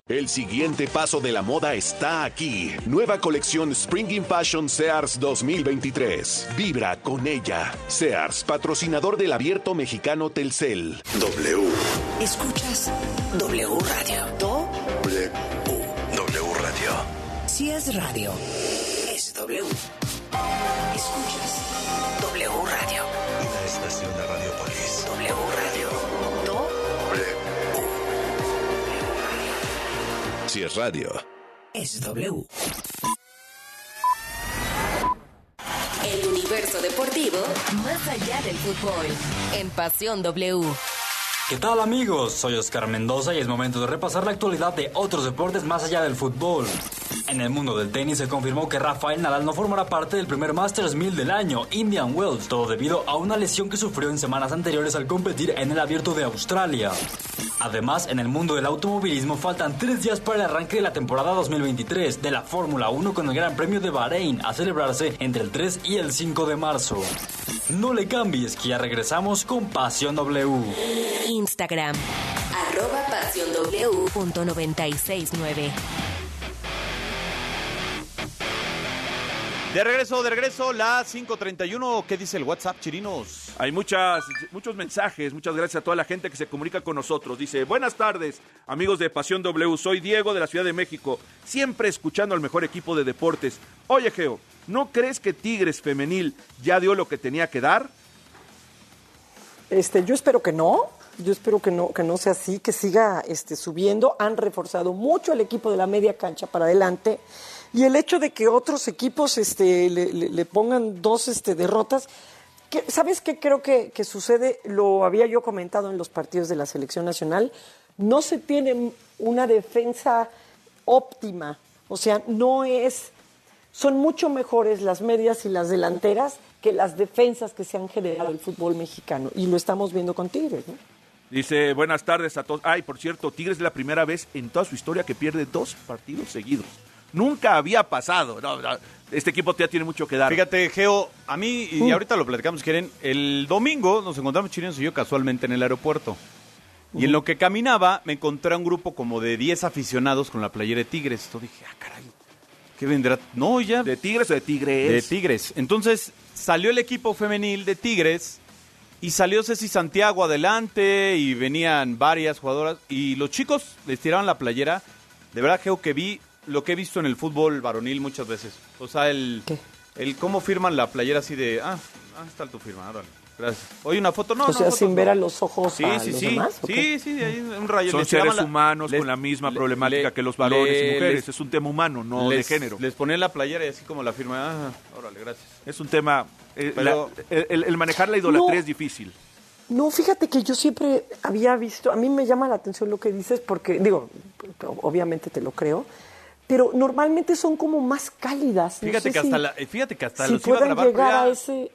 El siguiente paso de la moda está aquí. Nueva colección Spring Fashion Sears 2023. Vibra con ella. Sears, patrocinador del abierto mexicano Telcel. W. Escuchas W Radio. Do. W. W Radio. Si es radio, es W. Escuchas W Radio. Una estación de Radiopolis. W Radio. Si es radio. Es W. El universo deportivo más allá del fútbol. En Pasión W. ¿Qué tal amigos? Soy Oscar Mendoza y es momento de repasar la actualidad de otros deportes más allá del fútbol. En el mundo del tenis se confirmó que Rafael Nadal no formará parte del primer Masters 1000 del año, Indian Wells, todo debido a una lesión que sufrió en semanas anteriores al competir en el abierto de Australia. Además, en el mundo del automovilismo faltan tres días para el arranque de la temporada 2023 de la Fórmula 1 con el Gran Premio de Bahrein a celebrarse entre el 3 y el 5 de marzo. No le cambies, que ya regresamos con Pasión W. Instagram, arroba pasión W punto 969. De regreso, de regreso, la 531. ¿Qué dice el WhatsApp, Chirinos? Hay muchas, muchos mensajes. Muchas gracias a toda la gente que se comunica con nosotros. Dice, buenas tardes, amigos de Pasión W. Soy Diego de la Ciudad de México, siempre escuchando al mejor equipo de deportes. Oye, Geo, ¿no crees que Tigres Femenil ya dio lo que tenía que dar? Este, yo espero que no. Yo espero que no, que no sea así, que siga este, subiendo. Han reforzado mucho el equipo de la media cancha para adelante. Y el hecho de que otros equipos este, le, le- le pongan dos este, derrotas, ¿sabes qué creo que, que sucede? Lo había yo comentado en los partidos de la selección nacional. No se tiene una defensa óptima. O sea, no es. Son mucho mejores las medias y las delanteras que las defensas que se han generado en el fútbol mexicano. Y lo estamos viendo con Tigres. ¿no? Dice, buenas tardes a todos. Ay, por cierto, Tigres es la primera vez en toda su historia que pierde dos partidos seguidos. Nunca había pasado. No, no, este equipo ya tiene mucho que dar. Fíjate, Geo, a mí, y Mm. ahorita lo platicamos, quieren, el domingo nos encontramos Chirinos y yo casualmente en el aeropuerto. Y en lo que caminaba, me encontré a un grupo como de 10 aficionados con la playera de Tigres. Entonces dije, ah, caray, ¿qué vendrá? No, ya. ¿De Tigres o de Tigres? De Tigres. Entonces salió el equipo femenil de Tigres y salió Ceci Santiago adelante y venían varias jugadoras y los chicos les tiraban la playera. De verdad, Geo, que vi lo que he visto en el fútbol varonil muchas veces. O sea, el, el cómo firman la playera así de, ah, ah está tu firma, órale, gracias. Oye, una foto, no, o no, sea, fotos sin ver a los ojos Sí, a sí, los sí. demás. ¿o Sí, qué? sí, ahí un rayo. Son seres la- humanos les- con la misma le- problemática le- que los varones y mujeres. les- es un tema humano, no les- de género. Les ponían la playera y así como la firma, ah, órale, gracias. Es un tema... eh, Pero- la- el, el manejar la idolatría No. es difícil. No, fíjate que yo siempre había visto, a mí me llama la atención lo que dices porque, digo, obviamente te lo creo, pero normalmente son como más cálidas. No Fíjate sé que si- hasta la, eh, fíjate que hasta si los iba a grabar llegar ya- a ese...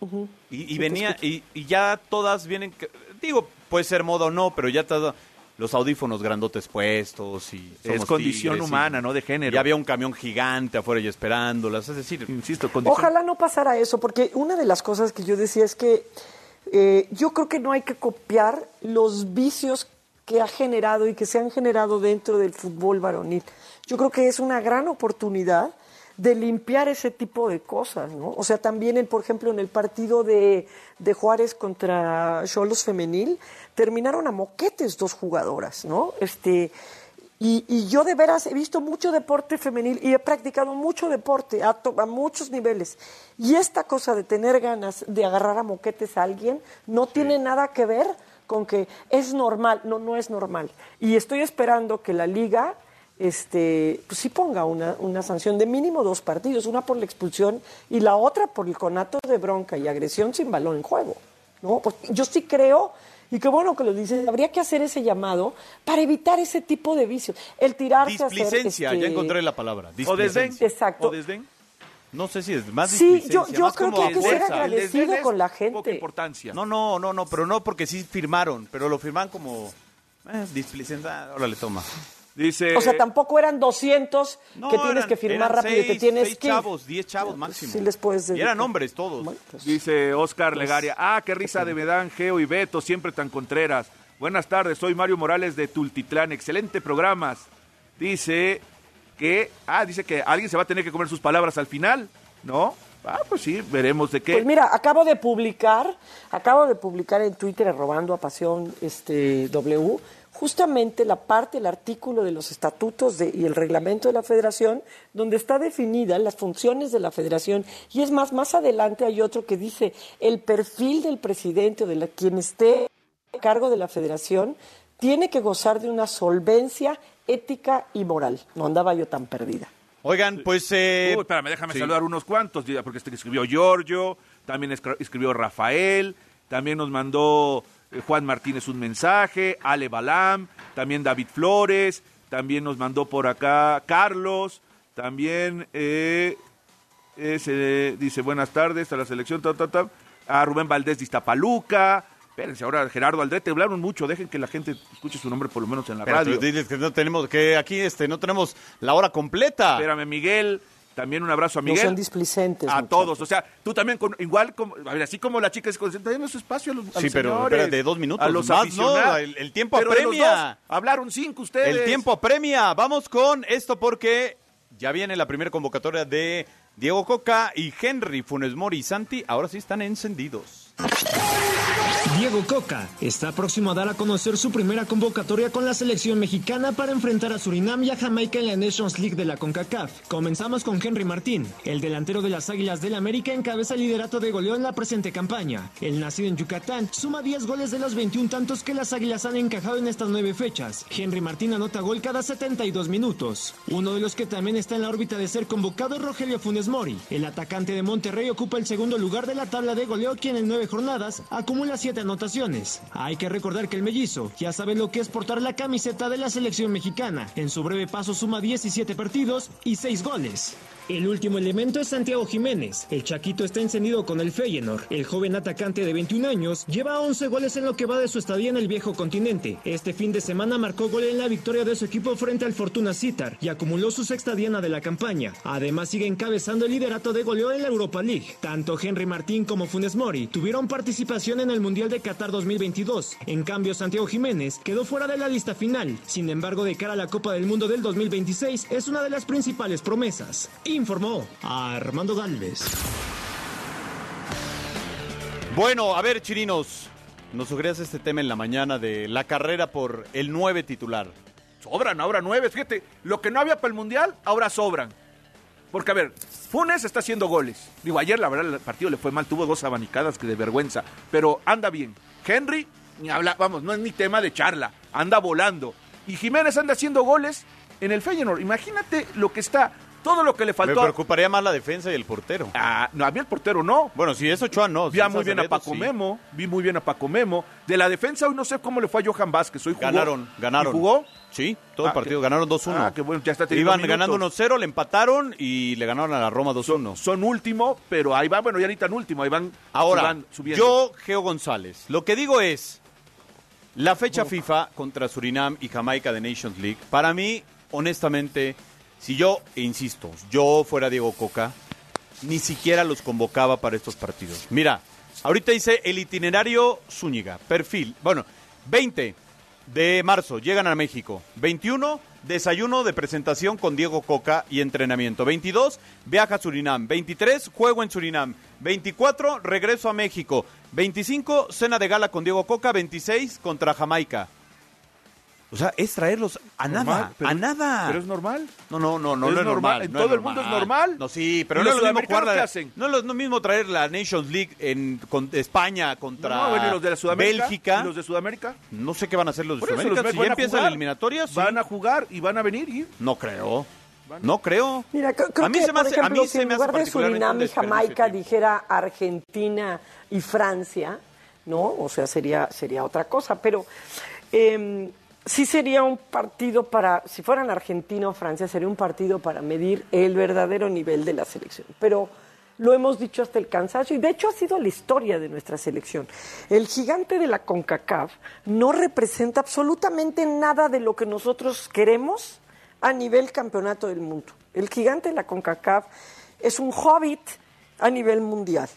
Ujú. y, y Sí, venía y, y ya todas vienen digo puede ser moda o no pero ya todo los audífonos grandotes puestos y Es condición tigres y- humana, no de género. y había un camión gigante afuera y esperándolas es decir insisto Ojalá no pasara eso, porque una de las cosas que yo decía es que Eh, yo creo que no hay que copiar los vicios que ha generado y que se han generado dentro del fútbol varonil. Yo creo que es una gran oportunidad de limpiar ese tipo de cosas, ¿no? O sea, también, por ejemplo, en el partido de, de Juárez contra Cholos Femenil, terminaron a moquetes dos jugadoras, ¿no? Este, y, y, yo de veras he visto mucho deporte femenil y he practicado mucho deporte a, a, muchos niveles. Y esta cosa de tener ganas de agarrar a moquetes a alguien no tiene nada que ver con que es normal. No, no es normal. Y estoy esperando que la liga este, pues sí ponga una, una sanción de mínimo dos partidos, una por la expulsión y la otra por el conato de bronca y agresión sin balón en juego. ¿no? Pues yo sí creo, y qué bueno que lo dices, habría que hacer ese llamado para evitar ese tipo de vicios. El tirarse a hacer... Displicencia, este, ya encontré la palabra. O desdén. Exacto. O desdén. No sé si es más Sí, yo, yo más creo que hay que ser agradecido con la Poca gente. importancia. No, no, no, no, pero no porque sí firmaron, pero lo firman como eh, displicencia. Órale, toma. Dice. O sea, tampoco eran 200 No, que tienes eran- que firmar rápido y seis, que tienes seis que... chavos, 10 chavos máximo. Sí les puedes Y eran hombres todos. Dice Oscar Legaria. Ah, qué risa de Medán, Geo y Beto, siempre tan contreras. Buenas tardes, soy Mario Morales de Tultitlán. Excelente programas. Dice que. Ah, dice que alguien se va a tener que comer sus palabras al final, ¿no? Ah, pues sí, veremos de qué. Pues mira, acabo de publicar, acabo de publicar en Twitter robando a pasión este W, justamente la parte, el artículo de los estatutos de- y el reglamento de la Federación, donde está definida las funciones de la Federación. Y es más, más adelante hay otro que dice el perfil del presidente o de la, quien esté a cargo de la Federación tiene que gozar de una solvencia ética y moral. No andaba yo tan perdida. Oigan, pues. Eh, Uy, espérame, déjame sí. saludar unos cuantos, porque este que escribió Giorgio, también escri- escribió Rafael, también nos mandó Juan Martínez un mensaje, Ale Balam, también David Flores, también nos mandó por acá Carlos, también eh, ese, dice buenas tardes a la selección, ta, ta, ta, a Rubén Valdés de Iztapaluca. Espérense, ahora Gerardo Aldrete, hablaron mucho, dejen que la gente escuche su nombre por lo menos en la Pero radio. diles que no tenemos, que aquí este, no tenemos la hora completa. Espérame, Miguel. También un abrazo a No Miguel. son displicentes. a muchachos. todos. O sea, tú también, con, igual, como, a ver, así como la chica es consciente, denos espacio a los, a Sí, los pero señores, espérate, dos minutos A los más. ¿no? El- el tiempo Pero apremia. dos, hablaron cinco ustedes. El tiempo apremia. Vamos con esto porque ya viene la primera convocatoria de Diego Coca y Henry Funes Mori y Santi. Ahora sí están encendidos. Diego Coca está próximo a dar a conocer su primera convocatoria con la selección mexicana para enfrentar a Surinam y a Jamaica en la Nations League de la CONCACAF. Comenzamos con Henry Martín. El delantero de las Águilas del América encabeza el liderato de goleo en la presente campaña. El nacido en Yucatán suma 10 goles de los 21 tantos que las Águilas han encajado en estas nueve fechas. Henry Martín anota gol cada 72 minutos. Uno de los que también está en la órbita de ser convocado es Rogelio Funes Mori. El atacante de Monterrey ocupa el segundo lugar de la tabla de goleo, quien en nueve jornadas acumula siete anotaciones. Hay que recordar que el mellizo ya sabe lo que es portar la camiseta de la selección mexicana. En su breve paso suma 17 partidos y 6 goles. El último elemento es Santiago Jiménez. El Chaquito está encendido con el Feyenoord. El joven atacante de 21 años lleva 11 goles en lo que va de su estadía en el viejo continente. Este fin de semana marcó gol en la victoria de su equipo frente al Fortuna Citar y acumuló su sexta diana de la campaña. Además sigue encabezando el liderato de goleo en la Europa League. Tanto Henry Martín como Funes Mori tuvieron participación en el Mundial de Qatar 2022. En cambio, Santiago Jiménez quedó fuera de la lista final. Sin embargo, de cara a la Copa del Mundo del 2026 es una de las principales promesas. Informó Armando Galvez. Bueno, a ver, chirinos. Nos sugerías este tema en la mañana de la carrera por el 9 titular. Sobran ahora nueve. Fíjate, lo que no había para el Mundial, ahora sobran. Porque, a ver, Funes está haciendo goles. Digo, ayer la verdad el partido le fue mal, tuvo dos abanicadas que de vergüenza. Pero anda bien. Henry, ni habla, vamos, no es ni tema de charla. Anda volando. Y Jiménez anda haciendo goles en el Feyenoord. Imagínate lo que está, todo lo que le Me faltó. a- preocuparía más la defensa y el portero. Ah, no, a mí el portero no. Bueno, si es Ochoa, no. Vi si muy bien a Paco sí. Memo, vi muy bien a Paco Memo. De la defensa hoy no sé cómo le fue a Johan Vázquez. Hoy jugó. Ganaron, ganaron. ¿Y jugó? Sí, todo el Ah, partido. que- Ganaron 2-1. Ah, qué bueno, ya está teniendo Iban minutos. ganando 1-0, le empataron y le ganaron a la Roma 2-1. Son último, pero ahí va, bueno, ya necesitan último, ahí van, Ahora, van subiendo. yo, Geo González, lo que digo es, la fecha FIFA contra Surinam y Jamaica de Nations League, para mí, honestamente, si yo, insisto, yo fuera Diego Coca, ni siquiera los convocaba para estos partidos. Mira, Ahorita dice el itinerario Zúñiga, perfil. Bueno, 20 de marzo llegan a México. 21, desayuno de presentación con Diego Coca y entrenamiento. 22, viaja a Surinam. 23, juego en Surinam. 24, regreso a México. 25, cena de gala con Diego Coca. 26, contra Jamaica. O sea, es traerlos a Normal, nada, pero- a nada. pero es normal. No, no, no, no, Es no es normal. normal. En no todo el mundo es normal. No, sí, pero ¿Y no es lo mismo la- hacen? No es lo mismo traer la Nations League en con España contra No, bueno, ¿y los de la Sudamérica? Bélgica. ¿Y los de Sudamérica? No sé qué van a hacer los de Sudamérica. los Si ya a empieza la jugar. eliminatoria, sí. Van a jugar y van a venir y... No creo. No creo. Mira, creo, a mí que, se me por hace, a ejemplo, mí si se en lugar de Surinam y Jamaica dijera Argentina y Francia, ¿no? O sea, sería, sería otra cosa. Pero eh, sí sería un partido para, si fueran Argentina o Francia, sería un partido para medir el verdadero nivel de la selección. Pero lo hemos dicho hasta el cansancio y de hecho ha sido la historia de nuestra selección. El gigante de la CONCACAF no representa absolutamente nada de lo que nosotros queremos a nivel campeonato del mundo. El gigante de la CONCACAF es un hobbit a nivel mundial,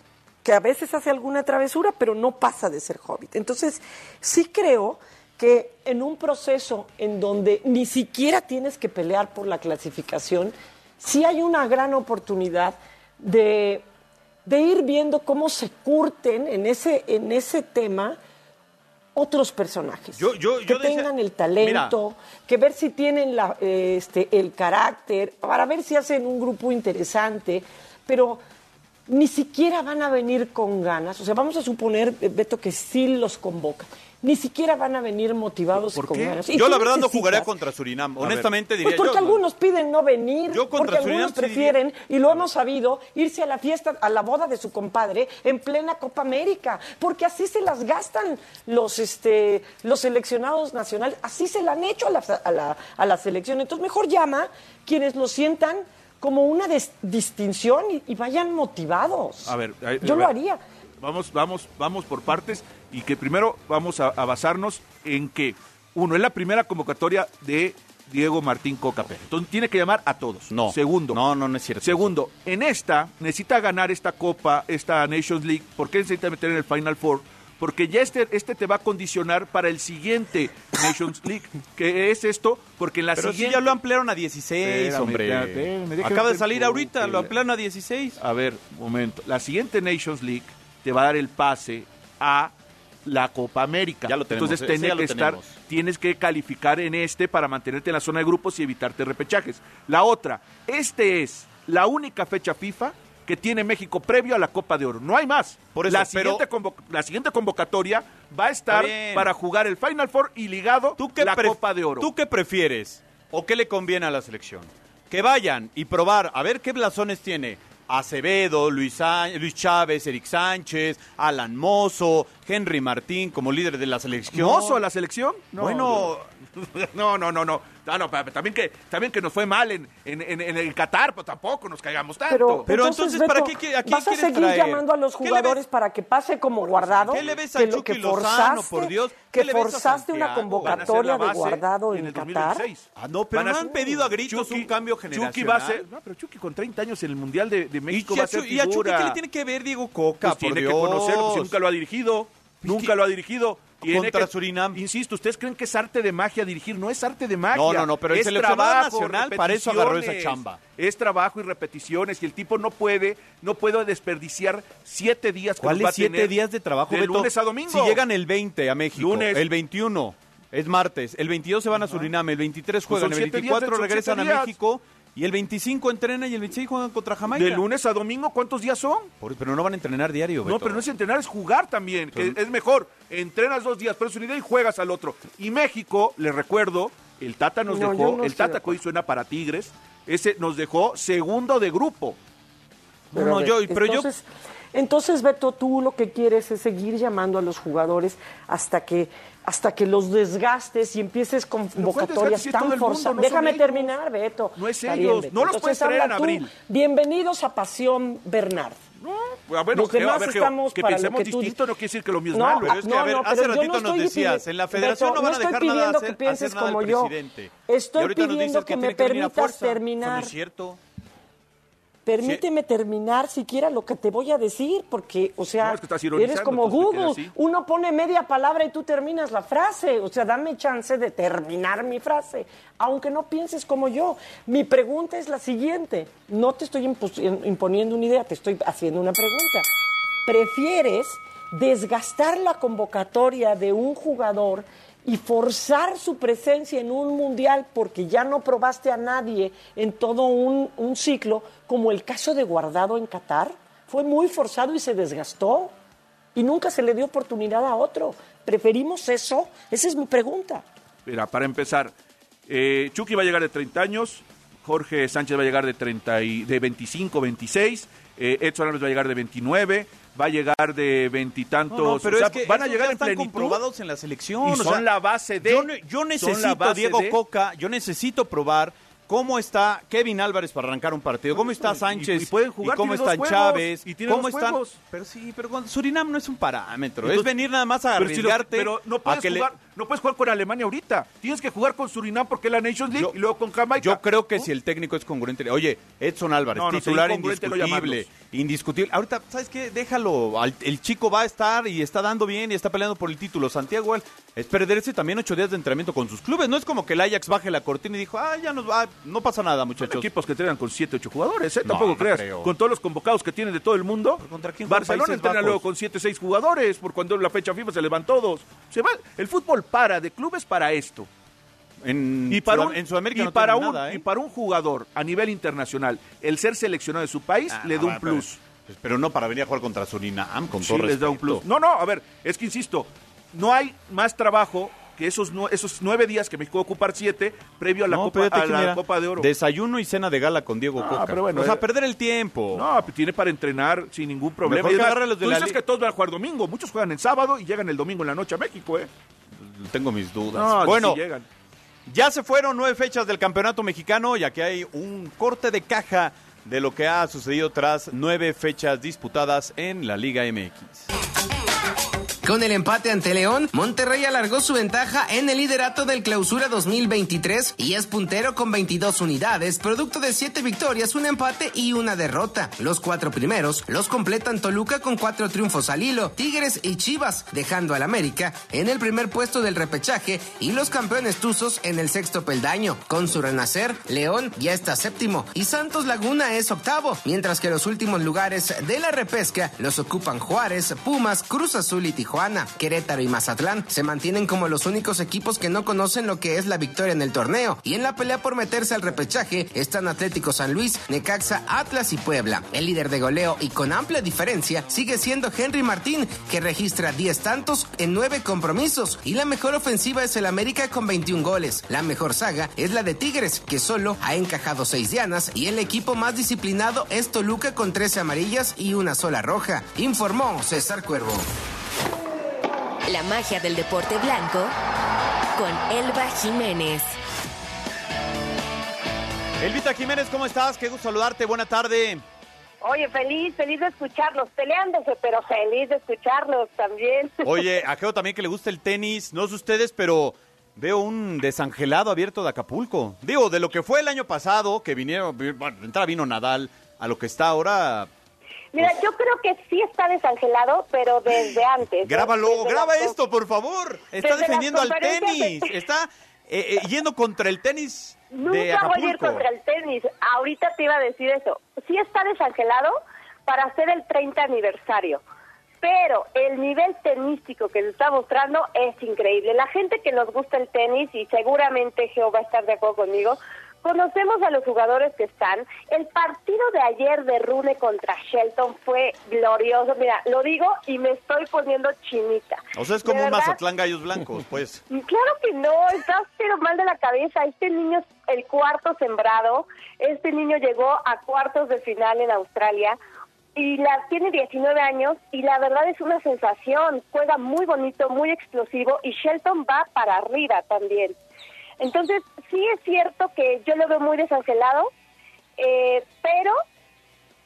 que a veces hace alguna travesura, pero no pasa de ser hobbit. Entonces, sí creo que en un proceso en donde ni siquiera tienes que pelear por la clasificación, sí hay una gran oportunidad de, de ir viendo cómo se curten en ese, en ese tema otros personajes Yo- yo- que decía- tengan el talento, que ver si tienen la, eh, este, el carácter, para ver si hacen un grupo interesante, pero ni siquiera van a venir con ganas. O sea, vamos a suponer, eh, Beto, que sí los convoca. Ni siquiera van a venir motivados y con ganas. Y Yo la verdad no jugaría contra Surinam. Honestamente Pues diría porque yo. algunos piden no venir, Yo contra porque algunos sí prefieren, y lo hemos sabido, irse a la fiesta, a la boda de su compadre en plena Copa América, porque así se las gastan los, este, los seleccionados nacionales, así se la han hecho a la, a la, a la selección. Entonces mejor llama quienes lo sientan como una distinción y, y vayan motivados. A ver, Yo a lo haría. Vamos, vamos, vamos por partes y que primero vamos a, a basarnos en que, uno, es la primera convocatoria de Diego Martín Coca Pérez. Entonces tiene que llamar a todos. No. Segundo. No, no, no es cierto. Segundo, en esta necesita ganar esta Copa, esta Nations League. ¿Por qué necesita meter en el Final Four? Porque ya este, este te va a condicionar para el siguiente Nations League. que es esto? Porque en la Pero si siguiente... ya lo ampliaron a 16, Espérame, hombre. espérate, Acaba de salir ahorita, que lo ampliaron a 16. A ver, momento. La siguiente Nations League te va a dar el pase a la Copa América. Ya lo tenemos, Entonces ese tiene que estar, tenemos. tienes que calificar en este para mantenerte en la zona de grupos y evitarte repechajes. La otra, este es la única fecha FIFA que tiene México previo a la Copa de Oro. No hay más. Por eso, la, pero- siguiente convo- la siguiente convocatoria va a estar bien. para jugar el Final Four y ligado qué la Copa de Oro. ¿Tú qué prefieres? ¿O qué le conviene a la selección? Que vayan y probar, a ver qué blasones tiene. Acevedo, Luis, Luis Chávez, Eric Sánchez, Alan Mozo, Henry Martín como líder de la selección. ¿Mozo a la selección? No, bueno, No, no, no, no. Ah, no, también que, también que nos fue mal en, en, en- el Qatar, pues tampoco nos caigamos tanto. Pero, entonces, ¿para Beto, qué- a quién ¿Vas a quieres seguir traer? llamando a los ¿Qué jugadores para que pase como guardado? ¿Qué le ves a que lo Chucky que Lozano, forzaste- por Dios? Que ¿Qué le ves a forzaste una convocatoria de guardado en en, el Qatar. 2026. Ah, no, pero no han pedido a gritos Chucky- un cambio generacional. Chucky va a ser, no, pero Chucky con 30 años en el Mundial de, de ¿Y, México a va a ser Chu- y a Chucky figura. qué le tiene que ver Diego Coca? Pues por tiene que Dios? conocerlo, pues, si nunca lo ha dirigido. Nunca lo ha dirigido. Tiene Contra que- Surinam. Insisto, ¿ustedes creen que es arte de magia dirigir? No es arte de magia. No, no, no, pero el es seleccionado trabajo, nacional para eso agarró esa chamba. Es trabajo y repeticiones y el tipo no puede, no puede desperdiciar siete días ¿Cuáles siete tener días de trabajo, de Beto? lunes a domingo. Si llegan el 20 a México, Lunes. el 21 es martes, el 22 se van a Surinam, el 23 Pues juegan, el siete días 24 de- son regresan a. México y el 25 entrenan y el 26 juegan contra Jamaica. De lunes a domingo, ¿cuántos días son? Por- pero no van a entrenar diario, No, Beto. pero no es entrenar, es jugar también, que es mejor. Entrenas dos días, pero es una idea y juegas al otro. Y México, les recuerdo, el Tata nos No, yo dejó, no el Tata que hoy suena para Tigres, ese nos dejó segundo de grupo. No, no, yo, pero yo entonces, entonces, Beto, tú lo que quieres es seguir llamando a los jugadores hasta que hasta que los desgastes y empieces con convocatorias tan forzadas. no Déjame terminar, Beto. No es ellos, Beto. no los Entonces, puedes traer en tú. Bienvenidos a Pasión Bernard. Bueno, Los Geo, demás a ver, Geo, estamos que para lo que tú distinto no quiere decir que lo mío es No, malo. Pero es que, no, a ver, no, hace ratito no nos decías, en la federación Beto, no van a estoy dejar nada hacer- que pienses hacer nada al como yo. presidente. Estoy pidiendo que, que me permitas. Eso no terminar. es cierto. Permíteme terminar siquiera lo que te voy a decir, porque, o sea, No, es que estás ironizando, eres como Google. Uno pone media palabra y tú terminas la frase. O sea, dame chance de terminar mi frase, aunque no pienses como yo. Mi pregunta es la siguiente. No te estoy imponiendo una idea, te estoy haciendo una pregunta. ¿Prefieres desgastar la convocatoria de un jugador y forzar su presencia en un mundial porque ya no probaste a nadie en todo un, un ciclo, como el caso de Guardado en Qatar? Fue muy forzado y se desgastó y nunca se le dio oportunidad a otro. ¿Preferimos eso? Esa es mi pregunta. Mira, para empezar, eh, Chucky va a llegar de 30 años, Jorge Sánchez va a llegar de, 30 y, de 25, 26, eh, Edson va a llegar de 29, va a llegar de veintitantos. No, no, pero o sea, es que van a llegar ya en están plenitud. comprobados en la selección. Y o son sea, la base de. Yo, yo necesito, Diego de- Coca, yo necesito probar cómo está Kevin Álvarez para arrancar un partido, cómo está Y- Sánchez, y pueden jugar, cómo tiene dos están juegos, Chávez, y cómo están. juegos. Pero sí, pero Surinam no es un parámetro, es Entonces, venir nada más a pero si lo- arriesgarte. pero no a puedes, que le- jugar, no puedes jugar con Alemania ahorita. Tienes que jugar con Surinam porque es la Nations League y luego con Jamaica. Yo creo que si el técnico es congruente, oye, Edson Álvarez, No, no, titular no indiscutible, indiscutible. Ahorita, ¿sabes qué? Déjalo, al- el chico va a estar y está dando bien y está peleando por el título. Santiago es perderse también ocho días de entrenamiento con sus clubes. No es como que el Ajax baje la cortina y dijo, ah, ya nos va, no pasa nada, Son muchachos. equipos que entrenan con 7, 8 jugadores, ¿eh? No, Tampoco no creas. creo. Con todos los convocados que tienen de todo el mundo. ¿Contra quién Barcelona entrena Bajos? luego con 7, 6 jugadores. Por cuando la fecha FIFA se les van todos. Se va, el fútbol para de clubes para esto. En, Y para un, en Sudamérica y no para un, nada, ¿eh? y para un jugador a nivel internacional, el ser seleccionado de su país Ah, le da un plus. pues, Pero no para venir a jugar contra Surinam, con Sí, todo les da un plus. No, no, a ver, es que insisto, no hay más trabajo que esos, esos nueve días que México va a ocupar siete previo a la, No, Copa, a la Copa de Oro. Desayuno y cena de gala con Diego Ah, Coca. pero bueno, o sea, eh, perder el tiempo. No, pues tiene para entrenar sin ningún problema. Mejor que además, los de tú la dices que todos van a jugar domingo. Muchos juegan el sábado y llegan el domingo en la noche a México, ¿eh? Tengo mis dudas. No, bueno, sí llegan. ya se fueron nueve fechas del campeonato mexicano y aquí hay un corte de caja de lo que ha sucedido tras nueve fechas disputadas en la Liga MX. Con el empate ante León, Monterrey alargó su ventaja en el liderato del Clausura 2023 y es puntero con 22 unidades, producto de 7 victorias, un empate y una derrota. Los cuatro primeros los completan Toluca con cuatro triunfos al hilo, Tigres y Chivas, dejando al América en el primer puesto del repechaje y los campeones Tuzos en el sexto peldaño. Con su renacer, León ya está séptimo y Santos Laguna es octavo, mientras que los últimos lugares de la repesca los ocupan Juárez, Pumas, Cruz Azul y Tijuana. Querétaro y Mazatlán se mantienen como los únicos equipos que no conocen lo que es la victoria en el torneo. Y en la pelea por meterse al repechaje están Atlético San Luis, Necaxa, Atlas y Puebla. El líder de goleo y con amplia diferencia sigue siendo Henry Martín, que registra 10 tantos en 9 compromisos. Y la mejor ofensiva es el América con 21 goles. La mejor saga es la de Tigres, que solo ha encajado 6 dianas. Y el equipo más disciplinado es Toluca con 13 amarillas y una sola roja. Informó César Cuervo. La magia del deporte blanco con Elba Jiménez. Elvita Jiménez, ¿cómo estás? Qué gusto saludarte. Buena tarde. Oye, feliz, feliz de escucharlos, peleándose, pero feliz de escucharlos también. Oye, a Geo también que le gusta el tenis. No sé ustedes, pero veo un desangelado abierto de Acapulco. Digo, de lo que fue el año pasado, que vinieron, bueno, de entrada vino Nadal, a lo que está ahora. Mira, yo creo que sí está desangelado, pero desde antes. Grábalo, Desde graba las- esto, por favor. Está Desde defendiendo al de- tenis. Está eh, eh, yendo contra el tenis de Nunca voy a ir contra el tenis. Ahorita te iba a decir eso. Sí está desangelado para hacer el 30 aniversario. Pero el nivel tenístico que se está mostrando es increíble. La gente que nos gusta el tenis, y seguramente Geo va a estar de acuerdo conmigo, conocemos a los jugadores que están. El partido de ayer de Rune contra Shelton fue glorioso. Mira, lo digo y me estoy poniendo chinita. O sea, es como un Mazatlán Gallos Blancos, pues. Claro que no, estás pero mal de la cabeza. Este niño es el cuarto sembrado. Este niño llegó a cuartos de final en Australia y la tiene 19 años y la verdad es una sensación. Juega muy bonito, muy explosivo y Shelton va para arriba también. Entonces, sí es cierto que yo lo veo muy desangelado, eh, pero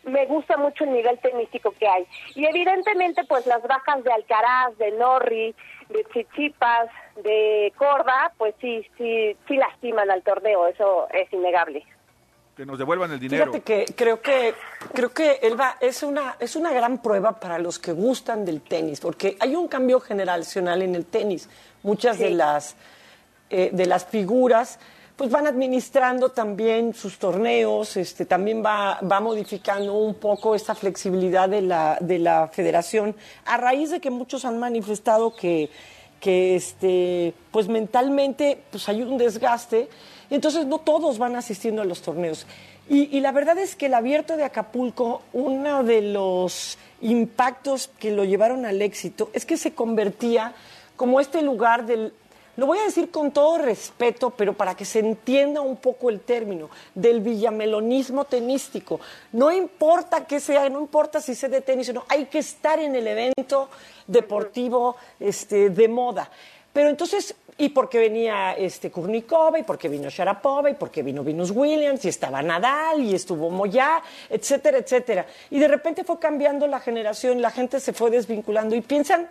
me gusta mucho el nivel tenístico que hay. Y evidentemente, pues las bajas de Alcaraz, de Norri, de Chichipas, de Corda, pues sí, sí, sí lastiman al torneo, eso es innegable. Que nos devuelvan el dinero. Fíjate que creo que creo que Elba es una es una gran prueba para los que gustan del tenis, porque hay un cambio generacional en el tenis. Muchas de las eh, de las figuras pues van administrando también sus torneos, este, también va, va modificando un poco esta flexibilidad de la, de la federación, a raíz de que muchos han manifestado que, que este, pues mentalmente pues hay un desgaste, entonces no todos van asistiendo a los torneos. Y, y la verdad es que el abierto de Acapulco, uno de los impactos que lo llevaron al éxito es que se convertía como este lugar del lo voy a decir con todo respeto, pero para que se entienda un poco el término, del villamelonismo tenístico. No importa qué sea, no importa si sea de tenis o no, hay que estar en el evento deportivo este, de moda. Pero entonces, y porque venía este Kurnikova, y porque vino Sharapova, y porque vino Venus Williams, y estaba Nadal, y estuvo Moya, etcétera, etcétera. Y de repente fue cambiando la generación, la gente se fue desvinculando y piensan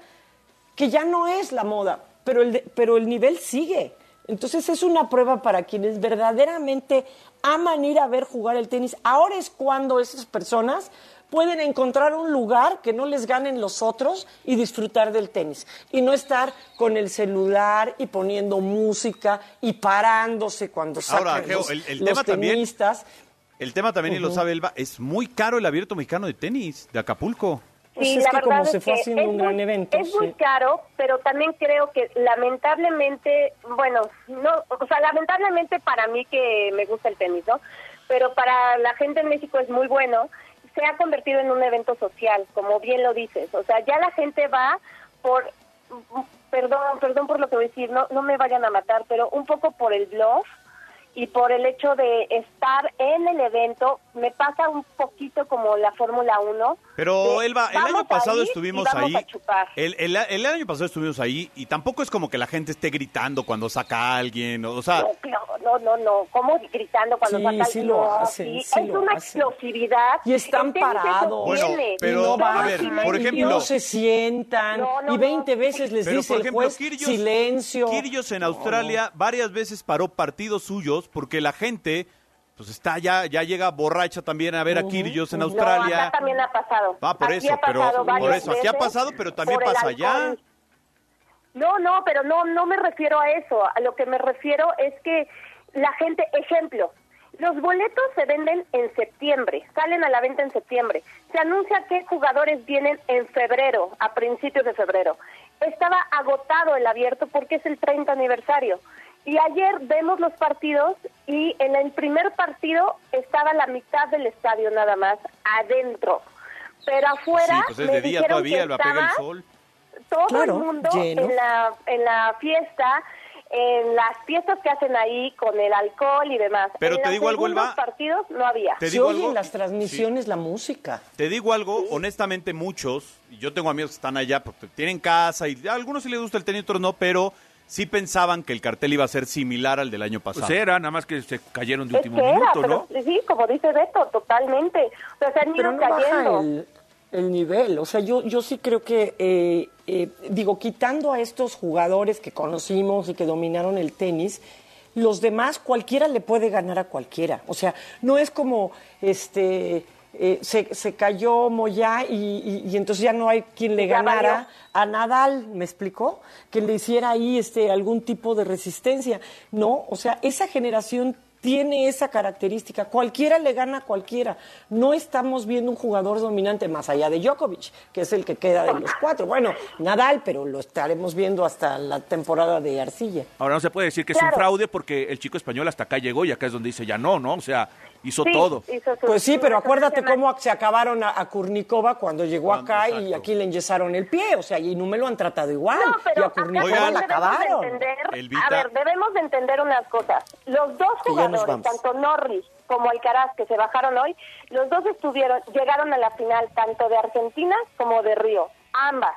que ya no es la moda pero el, de, pero el nivel sigue. Entonces es una prueba para quienes verdaderamente aman ir a ver jugar el tenis. Ahora es cuando esas personas pueden encontrar un lugar que no les ganen los otros y disfrutar del tenis. Y no estar con el celular y poniendo música y parándose cuando sacan Ahora, Geo, los, el, el los tema también, tenistas. el tema también, y lo sabe Elba, es muy caro el abierto mexicano de tenis de Acapulco. Pues Sí, es la que verdad como se es fue que haciendo es un muy- gran evento, Es muy caro, pero también creo que lamentablemente, bueno, no, o sea, lamentablemente para mí que me gusta el tenis, ¿no? Pero para la gente en México es muy bueno. Se ha convertido en un evento social, como bien lo dices. O sea, ya la gente va por, perdón, perdón por lo que voy a decir, no, no me vayan a matar, pero un poco por el bluff y por el hecho de estar en el evento, me pasa un poquito como la Fórmula 1. Pero de, Elba, el año pasado a y estuvimos ahí. a. El, el- el año pasado estuvimos ahí y tampoco es como que la gente esté gritando cuando saca a alguien. O sea, No, no, no, no, ¿cómo gritando cuando Sí, saca sí el- lo hacen, sí, sí es lo una hacen. explosividad. Y están El parados. Bueno, pero, y no a bajan, ver, por y ejemplo- no se sientan, No, no, y 20 no. veces les pero dice por el ejemplo, juez, Kyrgios, silencio. Kyrgios en Australia varias veces paró partidos suyos porque la gente pues está ya ya llega borracha también a ver a Kyrgios en No, Australia. acá también ha pasado. Ah, por Aquí eso, pero por eso aquí ha pasado, pero también pasa allá. No, no, pero no, no me refiero a eso. A lo que me refiero es que la gente, ejemplo, los boletos se venden en septiembre, salen a la venta en septiembre. Se anuncia qué jugadores vienen en febrero, a principios de febrero. Estaba agotado el abierto porque es el 30 aniversario. Y ayer vemos los partidos y en el primer partido estaba la mitad del estadio nada más adentro. Pero afuera Sí, pues es me de día dijeron todavía, pega el estaba sol. todo Claro, el mundo lleno. en la en la fiesta en las fiestas que hacen ahí con el alcohol y demás Pero en te digo algo, Elba. partidos no había Te digo algo. en las transmisiones la música. Te digo algo, honestamente muchos, y yo tengo amigos que están allá porque tienen casa y a algunos sí les gusta el tenis, otros no, pero sí pensaban que el cartel iba a ser similar al del año pasado. Pues era, nada más que se cayeron de es último que era minuto, pero ¿no? sí como dice Beto totalmente o sea se han Pero ido no cayendo baja el, el nivel. O sea, yo, yo sí creo que, eh, eh, digo, quitando a estos jugadores que conocimos y que dominaron el tenis, los demás, cualquiera le puede ganar a cualquiera. O sea, no es como, este, eh, se, se cayó Moya y, y- y entonces ya no hay quien le ganara a Nadal, ¿me explicó? Que le hiciera ahí este, algún tipo de resistencia. No, o sea, esa generación tiene esa característica. Cualquiera le gana a cualquiera. No estamos viendo un jugador dominante más allá de Djokovic, que es el que queda de los cuatro. Bueno, Nadal, pero lo estaremos viendo hasta la temporada de Arcilla. Ahora no se puede decir que es un fraude porque el chico español hasta acá llegó y acá es donde dice ya no, ¿no? O sea, hizo Sí, todo. Pues sí, pero acuérdate cómo se acabaron a, a Kurnikova cuando llegó acá y aquí le enyesaron el pie, o sea, y no me lo han tratado igual. No, pero y a acá Kurnikova también la debemos de acabaron. entender, a ver, debemos de entender unas cosas. Los dos jugadores, tanto Norris como Alcaraz, que se bajaron hoy, los dos estuvieron, llegaron a la final tanto de Argentina como de Río, ambas.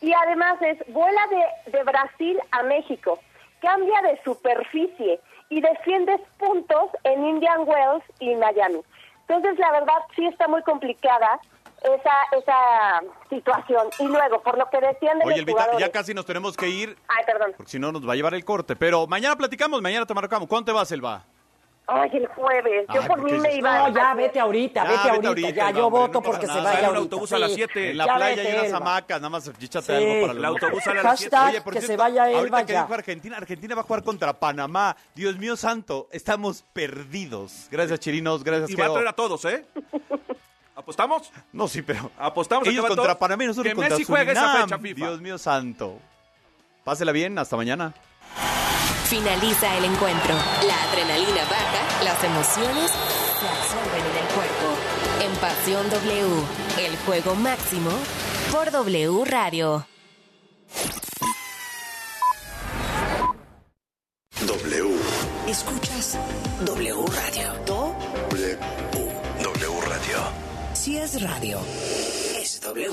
Y además es, vuela de, de Brasil a México, cambia de superficie y defiendes puntos en Indian Wells y Miami. Entonces, la verdad, sí está muy complicada esa, esa situación. Y luego, por lo que decían de Oye, los Elvita, jugadores... ya casi nos tenemos que ir Ay, perdón. porque si no nos va a llevar el corte. Pero mañana platicamos, mañana te marcamos. ¿Cuándo te vas, Elba? Ay, el jueves. Yo Ay, por ¿por mí me iba No, ya vete ahorita, Ya, vete, ahorita, ahorita, ya no, yo hombre, voto no porque se vaya Sale un ahorita. autobús a las sí. siete. En la Ya playa hay unas Elba. hamacas, nada más échate Sí. algo para El autobús a las Hashtag siete. que se vaya él, ahorita que dijo Argentina, Argentina va a jugar contra Panamá. Dios mío santo, estamos perdidos. Gracias, Chirinos, gracias, Y va a traer a todos, ¿eh? ¿Apostamos? No, sí, pero Apostamos ellos contra. Panamá y nosotros Que contra Messi juegue esa fecha FIFA. Dios mío santo. Pásela bien, hasta mañana. Finaliza el encuentro. La adrenalina baja, las emociones se absorben en el cuerpo. En Pasión W, el juego máximo por W Radio. W. Escuchas W Radio. Do. W. W Radio. Si es radio, es W.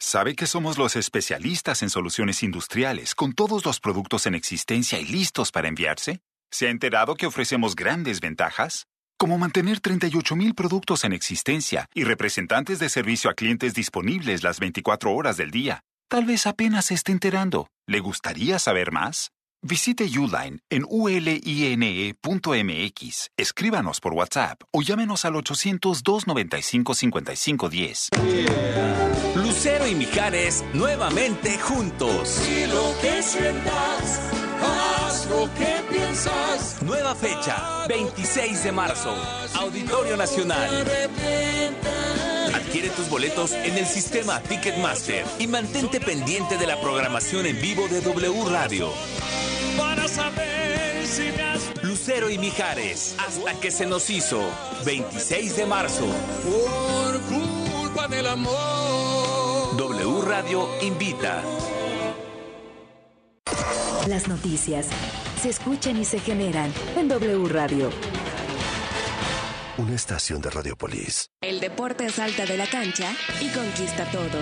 Sabe que somos los especialistas en soluciones industriales, con todos los productos en existencia y listos para enviarse. ¿Se ha enterado que ofrecemos grandes ventajas? Como mantener 38.000 productos en existencia y representantes de servicio a clientes disponibles las 24 horas del día. Tal vez apenas se esté enterando. ¿Le gustaría saber más? Visite Uline en uline.mx, escríbanos por WhatsApp o llámenos al 800-295-5510. Lucero y Mijares nuevamente juntos. Y lo que sientas, haz lo que piensas. Nueva fecha, 26 de marzo, Auditorio Nacional. Adquiere tus boletos en el sistema Ticketmaster y mantente pendiente de la programación en vivo de W Radio. Lucero y Mijares, hasta que se nos hizo, 26 de marzo. por culpa del amor. W Radio invita. Las noticias se escuchan y se generan en W Radio. Una estación de Radiopolis. El deporte salta de la cancha y conquista todo.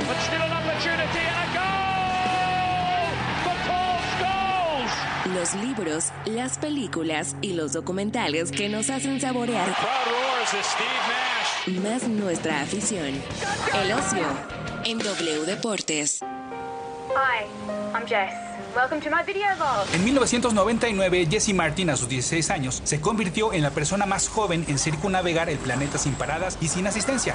Los libros, las películas y los documentales que nos hacen saborear más nuestra afición. El ocio en W Deportes. Hi, I'm Jess. Welcome to my video vlog. En 1999, Jesse Martin, a sus 16 años, se convirtió en la persona más joven en circunnavegar el planeta sin paradas y sin asistencia.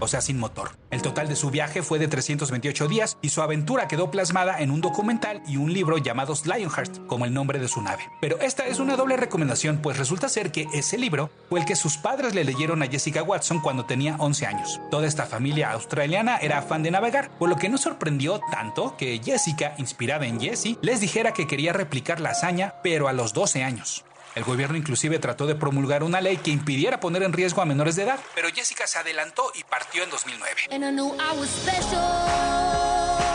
O sea, sin motor. El total de su viaje fue de 328 días y su aventura quedó plasmada en un documental y un libro llamados Lionheart, como el nombre de su nave. Pero esta es una doble recomendación, pues resulta ser que ese libro fue el que sus padres le leyeron a Jessica Watson cuando tenía 11 años. Toda esta familia australiana era fan de navegar, por lo que no sorprendió tanto que Jessica, inspirada en Jessie, les dijera que quería replicar la hazaña, pero a los 12 años. El gobierno inclusive trató de promulgar una ley que impidiera poner en riesgo a menores de edad, pero Jessica se adelantó y partió en 2009. And I knew I was special.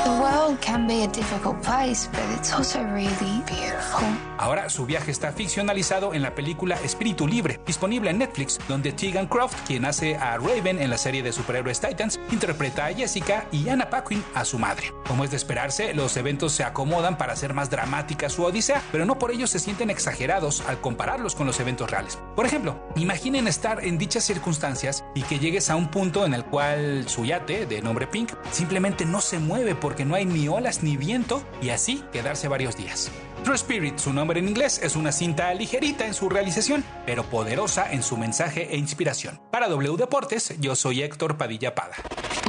The world can be a difficult place, but it's also really beautiful. Ahora su viaje está ficcionalizado en la película Espíritu Libre, disponible en Netflix, donde Tegan Croft, quien hace a Raven en la serie de superhéroes Titans, interpreta a Jessica y Anna Paquin a su madre. Como es de esperarse, los eventos se acomodan para hacer más dramática su odisea, pero no por ello se sienten exagerados al compararlos con los eventos reales. Por ejemplo, imaginen estar en dichas circunstancias y que llegues a un punto en el cual su yate, de nombre Pink, simplemente no se mueve porque no hay ni olas ni viento y así quedarse varios días. True Spirit, su nombre en inglés, es una cinta ligerita en su realización, pero poderosa en su mensaje e inspiración. Para W Deportes, yo soy Héctor Padilla Pada.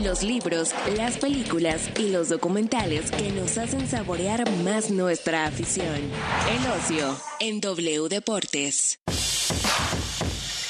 Los libros, las películas y los documentales que nos hacen saborear más nuestra afición. El ocio en W Deportes.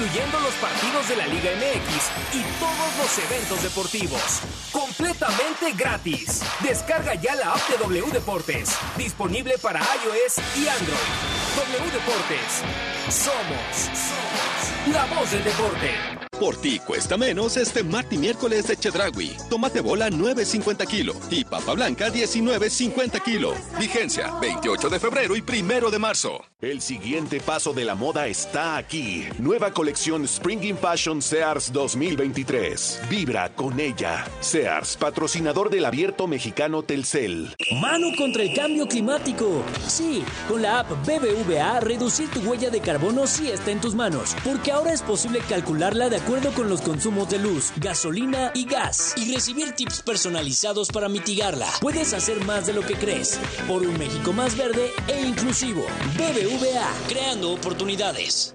incluyendo los partidos de la Liga MX y todos los eventos deportivos. Completamente gratis. Descarga ya la app de W Deportes, disponible para iOS y Android. W Deportes. Somos, somos la voz del deporte. Por ti cuesta menos este martes y miércoles de Chedragui. Tomate bola 9.50 kilo y papa blanca 19.50 kilo. Vigencia 28 de febrero y primero de marzo. El siguiente paso de la moda está aquí. Nueva colección Spring in Fashion Sears 2023. Vibra con ella. Sears, patrocinador del abierto mexicano Telcel. Mano contra el cambio climático. Sí, con la app BBVA, reducir tu huella de carbono sí está en tus manos, porque ahora es posible calcularla de acuerdo con los consumos de luz, gasolina y gas, y recibir tips personalizados para mitigarla. Puedes hacer más de lo que crees, por un México más verde e inclusivo. BBVA, creando oportunidades.